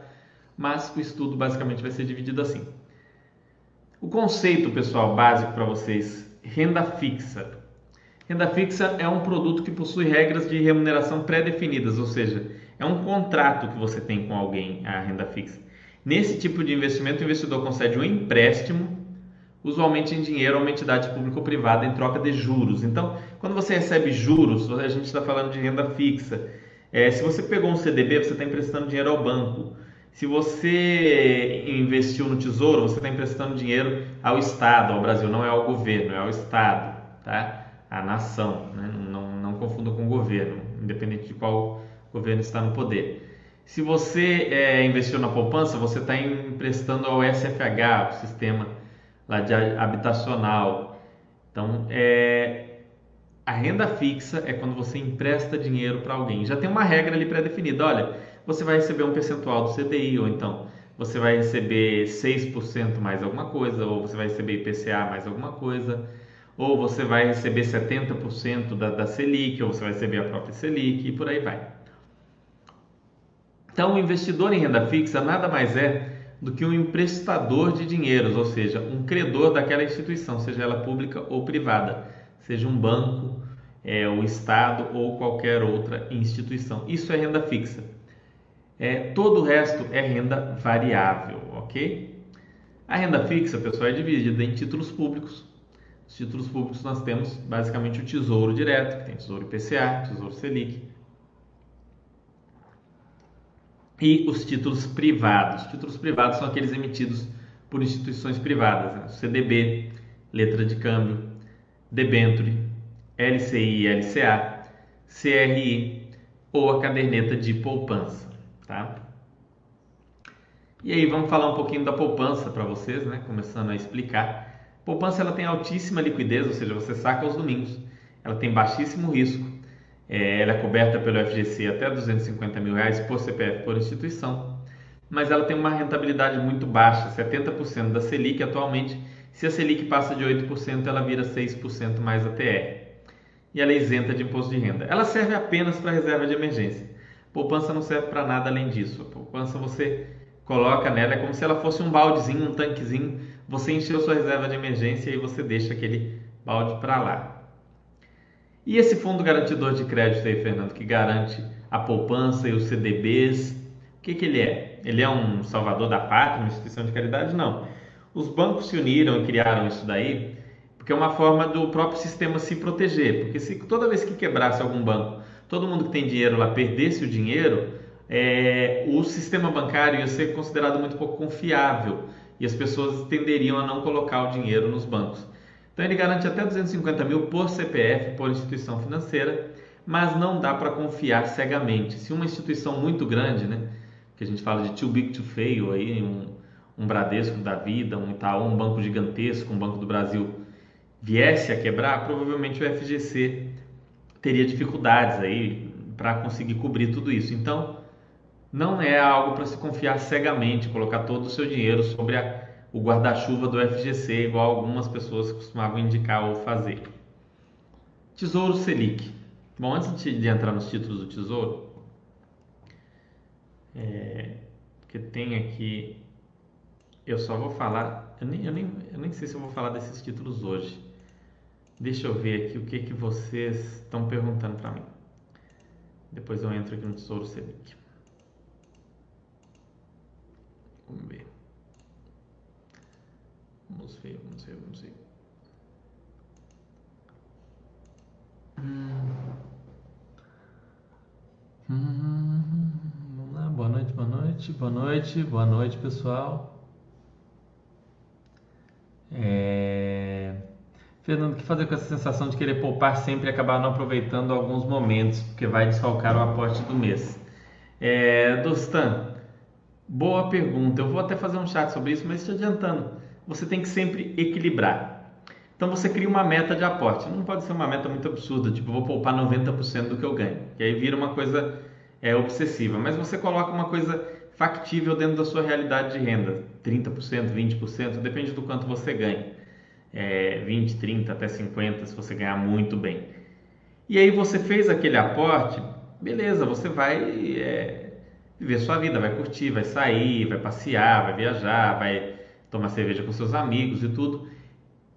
Speaker 1: mas o estudo basicamente vai ser dividido assim. O conceito, pessoal, básico para vocês, renda fixa. Renda fixa é um produto que possui regras de remuneração pré-definidas, ou seja, é um contrato que você tem com alguém, a renda fixa. Nesse tipo de investimento, o investidor concede um empréstimo usualmente em dinheiro a uma entidade pública ou privada em troca de juros. Então, quando você recebe juros, a gente está falando de renda fixa. É, se você pegou um CDB, você está emprestando dinheiro ao banco. Se você investiu no tesouro, você está emprestando dinheiro ao Estado, ao Brasil, não é ao governo, é ao Estado, tá? A nação, né? não, não confunda com o governo, independente de qual governo está no poder. Se você é, investiu na poupança, você está emprestando ao SFH, o sistema lá de habitacional. Então, é, a renda fixa é quando você empresta dinheiro para alguém. Já tem uma regra ali pré-definida. Olha, você vai receber um percentual do CDI, ou então você vai receber 6% mais alguma coisa, ou você vai receber IPCA mais alguma coisa, ou você vai receber 70% da, da Selic, ou você vai receber a própria Selic, e por aí vai. Então, o investidor em renda fixa nada mais é do que um emprestador de dinheiros, ou seja, um credor daquela instituição, seja ela pública ou privada, seja um banco, é, o Estado ou qualquer outra instituição. Isso é renda fixa. É, todo o resto é renda variável, ok? A renda fixa, pessoal, é dividida em títulos públicos. Os títulos públicos nós temos basicamente o Tesouro Direto, que tem Tesouro IPCA, Tesouro Selic, e os títulos privados. Os títulos privados são aqueles emitidos por instituições privadas, né? CDB, letra de câmbio, debenture, LCI e LCA, CRI ou a caderneta de poupança, tá? E aí vamos falar um pouquinho da poupança para vocês, né? Começando a explicar. Poupança ela tem altíssima liquidez, ou seja, você saca aos domingos. Ela tem baixíssimo risco é, ela é coberta pelo FGC até 250 mil reais por CPF por instituição. mas ela tem uma rentabilidade muito baixa, 70% da Selic atualmente. Se a Selic passa de 8%, ela vira 6% mais a TR. E ela é isenta de imposto de renda. Ela serve apenas para reserva de emergência. Poupança não serve para nada além disso. A poupança você coloca nela, é como se ela fosse um baldezinho, um tanquezinho. Você encheu sua reserva de emergência e você deixa aquele balde para lá. E esse fundo garantidor de crédito aí, Fernando, que garante a poupança e os CDBs, o que, que ele é? Ele é um salvador da pátria, uma instituição de caridade? Não. Os bancos se uniram e criaram isso daí porque é uma forma do próprio sistema se proteger. Porque se toda vez que quebrasse algum banco, todo mundo que tem dinheiro lá perdesse o dinheiro, é, o sistema bancário ia ser considerado muito pouco confiável e as pessoas tenderiam a não colocar o dinheiro nos bancos. Então ele garante até 250 mil por CPF, por instituição financeira, mas não dá para confiar cegamente. Se uma instituição muito grande, né, que a gente fala de too big to fail, aí, um, um Bradesco da vida, um Itaú, um banco gigantesco, um Banco do Brasil, viesse a quebrar, provavelmente o FGC teria dificuldades aí para conseguir cobrir tudo isso. Então, não é algo para se confiar cegamente, colocar todo o seu dinheiro sobre a, o guarda-chuva do FGC, igual algumas pessoas costumavam indicar ou fazer. Tesouro Selic. Bom, antes de entrar nos títulos do Tesouro, é, porque tem aqui, eu só vou falar, eu nem, eu, nem, eu nem sei se eu vou falar desses títulos hoje. Deixa eu ver aqui o que, que vocês estão perguntando para mim. Depois eu entro aqui no Tesouro Selic. Vamos ver. Vamos ver, vamos ver, vamos ver. Hum. Hum, vamos lá, boa noite, boa noite, boa noite, boa noite, pessoal. É... Fernando, o que fazer com essa sensação de querer poupar sempre e acabar não aproveitando alguns momentos, porque vai desfalcar o aporte do mês? É, Dostan, Boa pergunta. Eu vou até fazer um chat sobre isso, mas te adiantando, você tem que sempre equilibrar. Então você cria uma meta de aporte. Não pode ser uma meta muito absurda, tipo, vou poupar 90% do que eu ganho. E aí vira uma coisa é, obsessiva. Mas você coloca uma coisa factível dentro da sua realidade de renda. 30%, 20%, depende do quanto você ganha. É, 20, 30, até 50, se você ganhar muito bem. E aí você fez aquele aporte, beleza, você vai é, viver sua vida, vai curtir, vai sair, vai passear, vai viajar, vai tomar cerveja com seus amigos e tudo.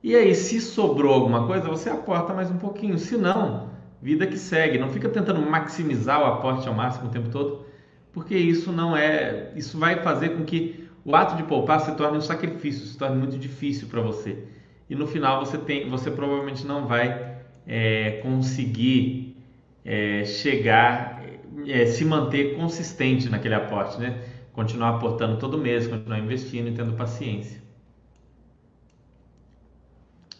Speaker 1: E aí, se sobrou alguma coisa, você aporta mais um pouquinho. Se não, vida que segue. Não fica tentando maximizar o aporte ao máximo o tempo todo, porque isso não é. Isso vai fazer com que o ato de poupar se torne um sacrifício, se torne muito difícil para você. E no final você tem, você provavelmente não vai é, conseguir é, chegar é, se manter consistente naquele aporte, né? Continuar aportando todo mês, continuar investindo e tendo paciência.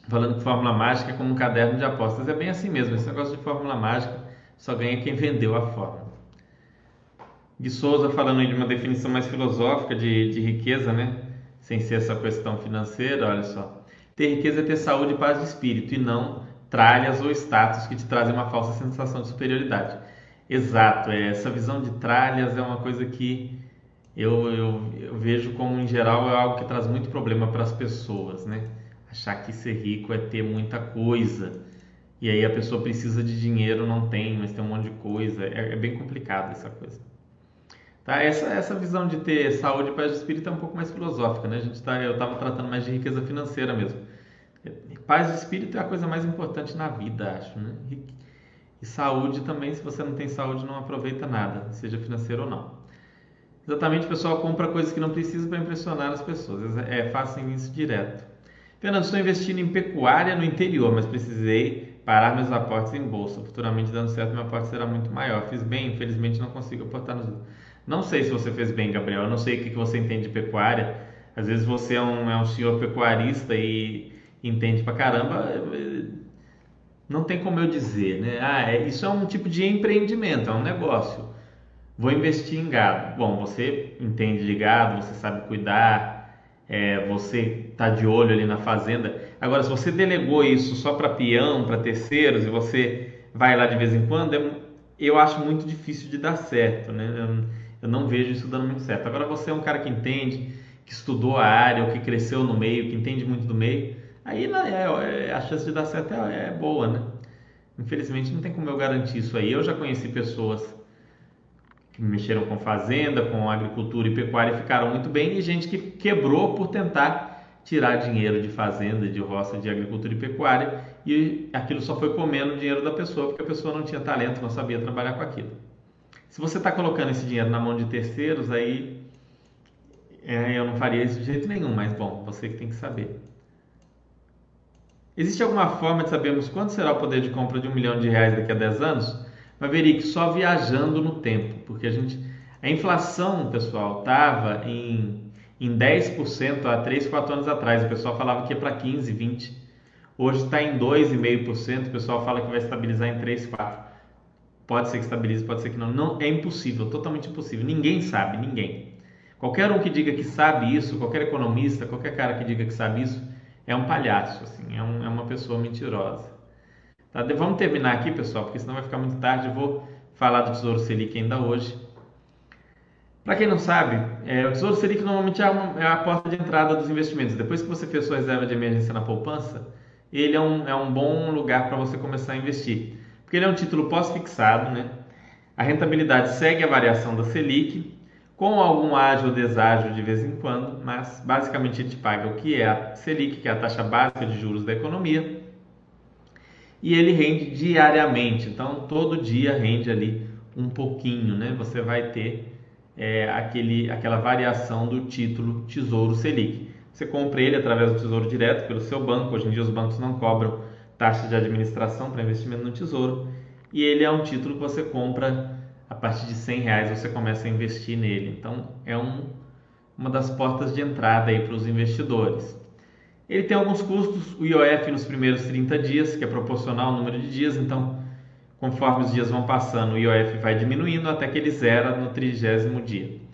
Speaker 1: Falando que fórmula mágica é como um caderno de apostas, é bem assim mesmo. Esse negócio de fórmula mágica só ganha quem vendeu a fórmula. Gui Souza falando de uma definição mais filosófica de, de riqueza, né? Sem ser essa questão financeira, olha só. Ter riqueza é ter saúde e paz de espírito e não tralhas ou status que te trazem uma falsa sensação de superioridade. Exato, é, essa visão de tralhas é uma coisa que eu, eu, eu, vejo como, em geral, é algo que traz muito problema para as pessoas, né? Achar que ser rico é ter muita coisa. E aí a pessoa precisa de dinheiro, não tem, mas tem um monte de coisa. É, é bem complicado essa coisa. Tá? Essa, essa visão de ter saúde paz de espírito é um pouco mais filosófica, né? A gente tá, eu estava tratando mais de riqueza financeira mesmo. Paz de espírito é a coisa mais importante na vida, acho, né? E saúde também, se você não tem saúde, não aproveita nada, seja financeiro ou não. Exatamente, o pessoal compra coisas que não precisa para impressionar as pessoas. É, fazem isso direto. Fernando, estou investindo em pecuária no interior, mas precisei parar meus aportes em bolsa. Futuramente, dando certo, meu aporte será muito maior. Fiz bem, infelizmente não consigo aportar nos. Não sei se você fez bem, Gabriel. Eu não sei o que você entende de pecuária. Às vezes você é um, é um senhor pecuarista e entende pra caramba não tem como eu dizer, né? Ah, é, isso é um tipo de empreendimento, é um negócio. Vou investir em gado. Bom, você entende de gado, você sabe cuidar, é, você está de olho ali na fazenda. Agora, se você delegou isso só para peão, para terceiros e você vai lá de vez em quando, é, eu acho muito difícil de dar certo, né? eu não vejo isso dando muito certo. Agora você é um cara que entende, que estudou a área, ou que cresceu no meio, que entende muito do meio, aí é, é, a chance de dar certo é, é boa, né? Infelizmente não tem como eu garantir isso aí. Eu já conheci pessoas mexeram com fazenda, com agricultura e pecuária e ficaram muito bem, e gente que quebrou por tentar tirar dinheiro de fazenda, de roça, de agricultura e pecuária, e aquilo só foi comendo o dinheiro da pessoa, porque a pessoa não tinha talento, não sabia trabalhar com aquilo. Se você está colocando esse dinheiro na mão de terceiros, aí é, eu não faria isso de jeito nenhum, mas bom, você que tem que saber. Existe alguma forma de sabermos quanto será o poder de compra de um milhão de reais daqui a 10 anos? Maverick, só viajando no tempo, porque a gente. A inflação, pessoal, estava em, em 10% há 3, 4 anos atrás. O pessoal falava que ia para 15, 20. Hoje está em 2,5%. O pessoal fala que vai estabilizar em 3, 4. Pode ser que estabilize, pode ser que não. Não é impossível, totalmente impossível. Ninguém sabe, ninguém. Qualquer um que diga que sabe isso, qualquer economista, qualquer cara que diga que sabe isso, é um palhaço, assim, é, um, é uma pessoa mentirosa. Tá? Vamos terminar aqui, pessoal, porque senão vai ficar muito tarde. Eu vou falar do Tesouro Selic ainda hoje. Para quem não sabe, é, o Tesouro Selic normalmente é, uma, é, a porta de entrada dos investimentos. Depois que você fez sua reserva de emergência na poupança, ele é um, é um bom lugar para você começar a investir porque ele é um título pós-fixado, né? A rentabilidade segue a variação da Selic, com algum ágio ou deságio de vez em quando, mas basicamente a gente paga o que é a Selic, que é a taxa básica de juros da economia, e ele rende diariamente, então todo dia rende ali um pouquinho, né? Você vai ter é, aquele, aquela variação do título Tesouro Selic. Você compra ele através do Tesouro Direto pelo seu banco, hoje em dia os bancos não cobram taxa de administração para investimento no tesouro. E ele é um título que você compra a partir de 100 reais você começa a investir nele. Então é um, uma das portas de entrada aí para os investidores ele tem alguns custos o IOF nos primeiros 30 dias que é proporcional ao número de dias então conforme os dias vão passando o IOF vai diminuindo até que ele zera no trigésimo dia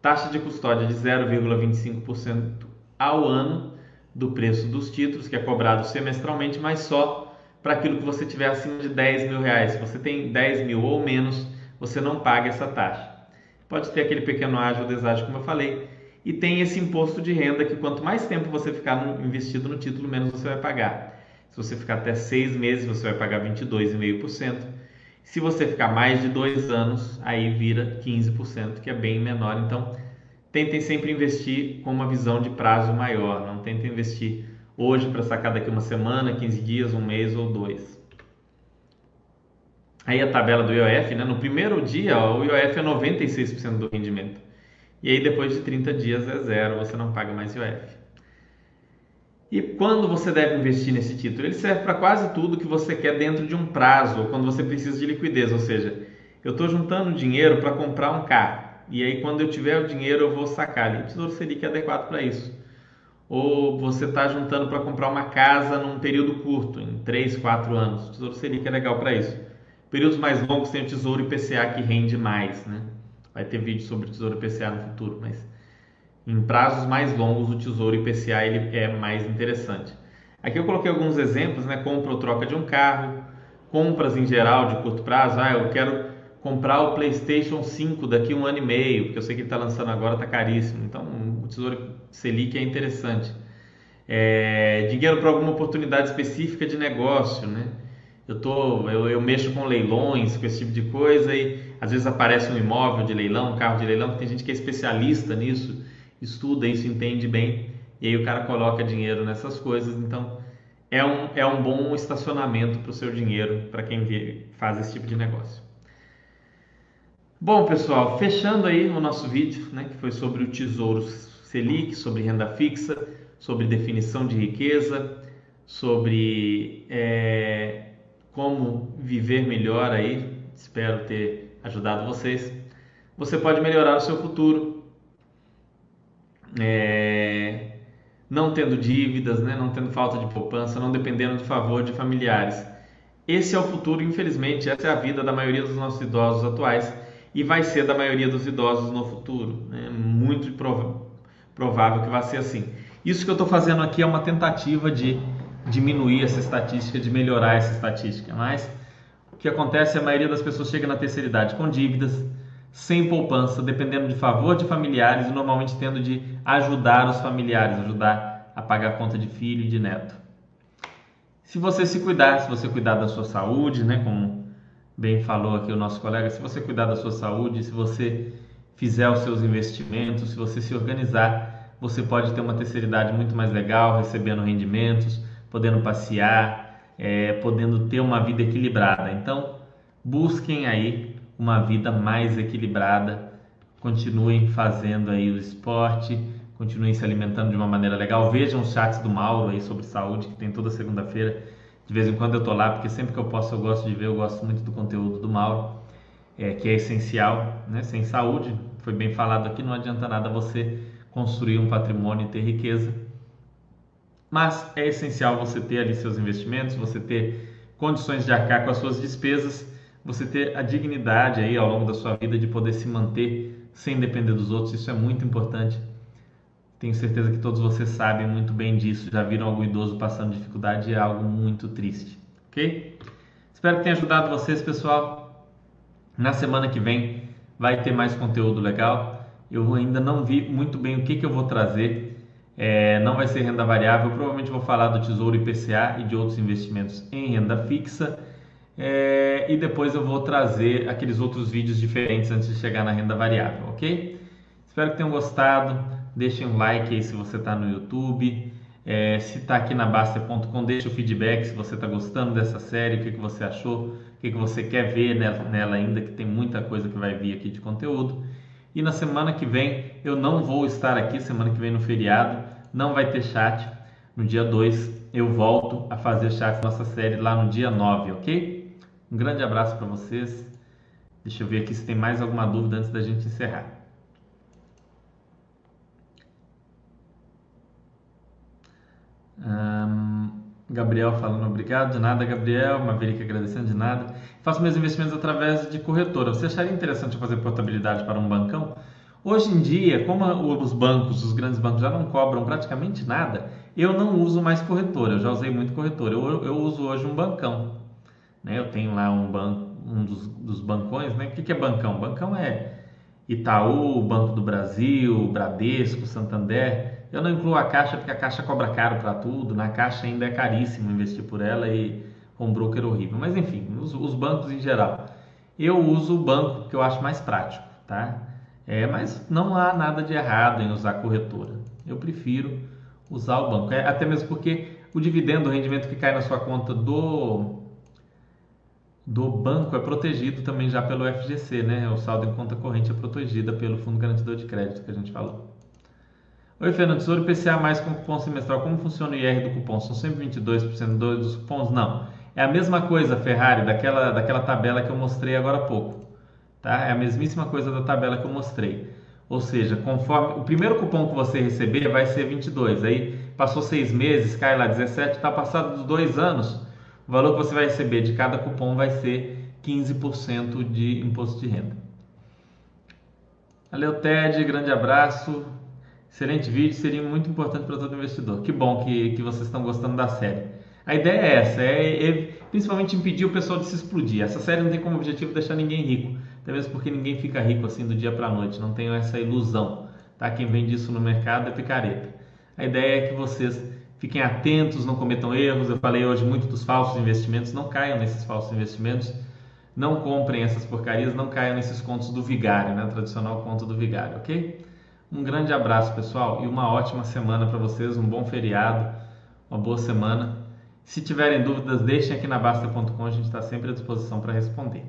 Speaker 1: taxa de custódia de 0,25% ao ano do preço dos títulos, que é cobrado semestralmente, mas só para aquilo que você tiver acima de 10 mil reais. Se você tem 10 mil ou menos, você não paga essa taxa. Pode ter aquele pequeno ágio ou deságio, como eu falei, e tem esse imposto de renda que quanto mais tempo você ficar investido no título, menos você vai pagar. Se você ficar até seis meses, você vai pagar 22,5%. Se você ficar mais de dois anos, aí vira 15%, que é bem menor. Então, tentem sempre investir com uma visão de prazo maior. Não tentem investir hoje para sacar daqui uma semana, 15 dias, um mês ou dois. Aí a tabela do IOF, né? no primeiro dia o IOF é 96% do rendimento. E aí depois de 30 dias é zero, você não paga mais IOF. E quando você deve investir nesse título? Ele serve para quase tudo que você quer dentro de um prazo, quando você precisa de liquidez, ou seja, eu estou juntando dinheiro para comprar um carro e aí quando eu tiver o dinheiro eu vou sacar ali. O Tesouro Selic é adequado para isso. Ou você está juntando para comprar uma casa num período curto, em 3, 4 anos. O Tesouro Selic é legal para isso. Períodos mais longos tem o Tesouro IPCA que rende mais, né? Vai ter vídeo sobre o Tesouro IPCA no futuro, mas em prazos mais longos o Tesouro IPCA ele é mais interessante. Aqui eu coloquei alguns exemplos, né? Compra ou troca de um carro, compras em geral de curto prazo. Ah, eu quero comprar o PlayStation 5 daqui um ano e meio, porque eu sei que ele está lançando agora, está caríssimo. Então, o Tesouro Selic é interessante. É, dinheiro para alguma oportunidade específica de negócio, né? Eu, tô, eu, eu, mexo com leilões, com esse tipo de coisa e às vezes aparece um imóvel de leilão, um carro de leilão, tem gente que é especialista nisso, estuda isso, entende bem e aí o cara coloca dinheiro nessas coisas. Então, é um, é um bom estacionamento para o seu dinheiro, para quem faz esse tipo de negócio. Bom, pessoal, fechando aí o nosso vídeo, né, que foi sobre o Tesouro Selic, sobre renda fixa, sobre definição de riqueza, sobre é, como viver melhor aí. Espero ter ajudado vocês. Você pode melhorar o seu futuro, é, não tendo dívidas, né, não tendo falta de poupança, não dependendo do favor de familiares. Esse é o futuro, infelizmente, essa é a vida da maioria dos nossos idosos atuais e vai ser da maioria dos idosos no futuro. É né? muito provável que vai ser assim. Isso que eu estou fazendo aqui é uma tentativa de diminuir essa estatística, de melhorar essa estatística. Mas que acontece é a maioria das pessoas chega na terceira idade com dívidas, sem poupança, dependendo de favor de familiares e normalmente tendo de ajudar os familiares, ajudar a pagar a conta de filho e de neto. Se você se cuidar, se você cuidar da sua saúde, né, como bem falou aqui o nosso colega, se você cuidar da sua saúde, se você fizer os seus investimentos, se você se organizar, você pode ter uma terceira idade muito mais legal, recebendo rendimentos, podendo passear, é, podendo ter uma vida equilibrada. Então, busquem aí uma vida mais equilibrada, continuem fazendo aí o esporte, continuem se alimentando de uma maneira legal. Vejam os chats do Mauro aí sobre saúde, que tem toda segunda-feira. De vez em quando eu tô lá, porque sempre que eu posso eu gosto de ver, eu gosto muito do conteúdo do Mauro, é, que é essencial, né? Sem saúde, foi bem falado aqui, não adianta nada você construir um patrimônio e ter riqueza. Mas é essencial você ter ali seus investimentos, você ter condições de arcar com as suas despesas você ter a dignidade aí ao longo da sua vida de poder se manter sem depender dos outros, isso é muito importante. Tenho certeza que todos vocês sabem muito bem disso, já viram algum idoso passando dificuldade, é algo muito triste, ok? Espero que tenha ajudado vocês, pessoal. Na semana que vem vai ter mais conteúdo legal. Eu ainda não vi muito bem o que, que eu vou trazer. É, não vai ser renda variável, provavelmente vou falar do Tesouro IPCA e de outros investimentos em renda fixa é, e depois eu vou trazer aqueles outros vídeos diferentes antes de chegar na renda variável, ok? Espero que tenham gostado. Deixem um like aí se você está no YouTube. É, se está aqui na Basta.com, deixe o feedback se você está gostando dessa série, o que, que você achou, o que, que você quer ver nela, nela ainda, que tem muita coisa que vai vir aqui de conteúdo. E na semana que vem eu não vou estar aqui, semana que vem no feriado, não vai ter chat. No dia 2 eu volto a fazer chat nossa série lá no dia 9, ok? Um grande abraço para vocês. Deixa eu ver aqui se tem mais alguma dúvida antes da gente encerrar. Gabriel falando obrigado, de nada, Gabriel. Maverick agradecendo, de nada. Faço meus investimentos através de corretora. Você acharia interessante fazer portabilidade para um bancão? Hoje em dia, como os bancos, os grandes bancos já não cobram praticamente nada, eu não uso mais corretora. Eu já usei muito corretora. Eu, eu uso hoje um bancão. Né? Eu tenho lá um banco, um dos, dos bancões, né? O que, que é bancão? Bancão é Itaú, Banco do Brasil, Bradesco, Santander. Eu não incluo a Caixa porque a Caixa cobra caro para tudo. Na Caixa ainda é caríssimo investir por ela e um broker horrível. Mas enfim, os, os bancos em geral. Eu uso o banco que eu acho mais prático, tá? É, mas não há nada de errado em usar corretora. Eu prefiro usar o banco. É, até mesmo porque o dividendo, o rendimento que cai na sua conta do do banco é protegido também já pelo FGC, né? O saldo em conta corrente é protegida pelo Fundo Garantidor de Crédito que a gente falou. Oi, Fernando, sobre IPCA mais com cupom semestral, como funciona o IR do cupom? São sempre 22% dos cupons? Não. É a mesma coisa, Ferrari, daquela, daquela tabela que eu mostrei agora há pouco. Tá? É a mesmíssima coisa da tabela que eu mostrei. Ou seja, conforme o primeiro cupom que você receber vai ser 22, aí passou seis meses, cai lá 17, está passado dos dois anos, o valor que você vai receber de cada cupom vai ser 15% de imposto de renda. Valeu, Ted, grande abraço. Excelente vídeo, seria muito importante para todo investidor. Que bom que, que vocês estão gostando da série. A ideia é essa, é, é, principalmente impedir o pessoal de se explodir. Essa série não tem como objetivo deixar ninguém rico, até mesmo porque ninguém fica rico assim do dia para a noite, não tenho essa ilusão. Tá? Quem vende isso no mercado é picareta. A ideia é que vocês Fiquem atentos, não cometam erros. Eu falei hoje muito dos falsos investimentos, não caiam nesses falsos investimentos. Não comprem essas porcarias, não caiam nesses contos do vigário, né? O tradicional conto do vigário, ok? Um grande abraço, pessoal, e uma ótima semana para vocês, um bom feriado, uma boa semana. Se tiverem dúvidas, deixem aqui na Basta.com, a gente está sempre à disposição para responder.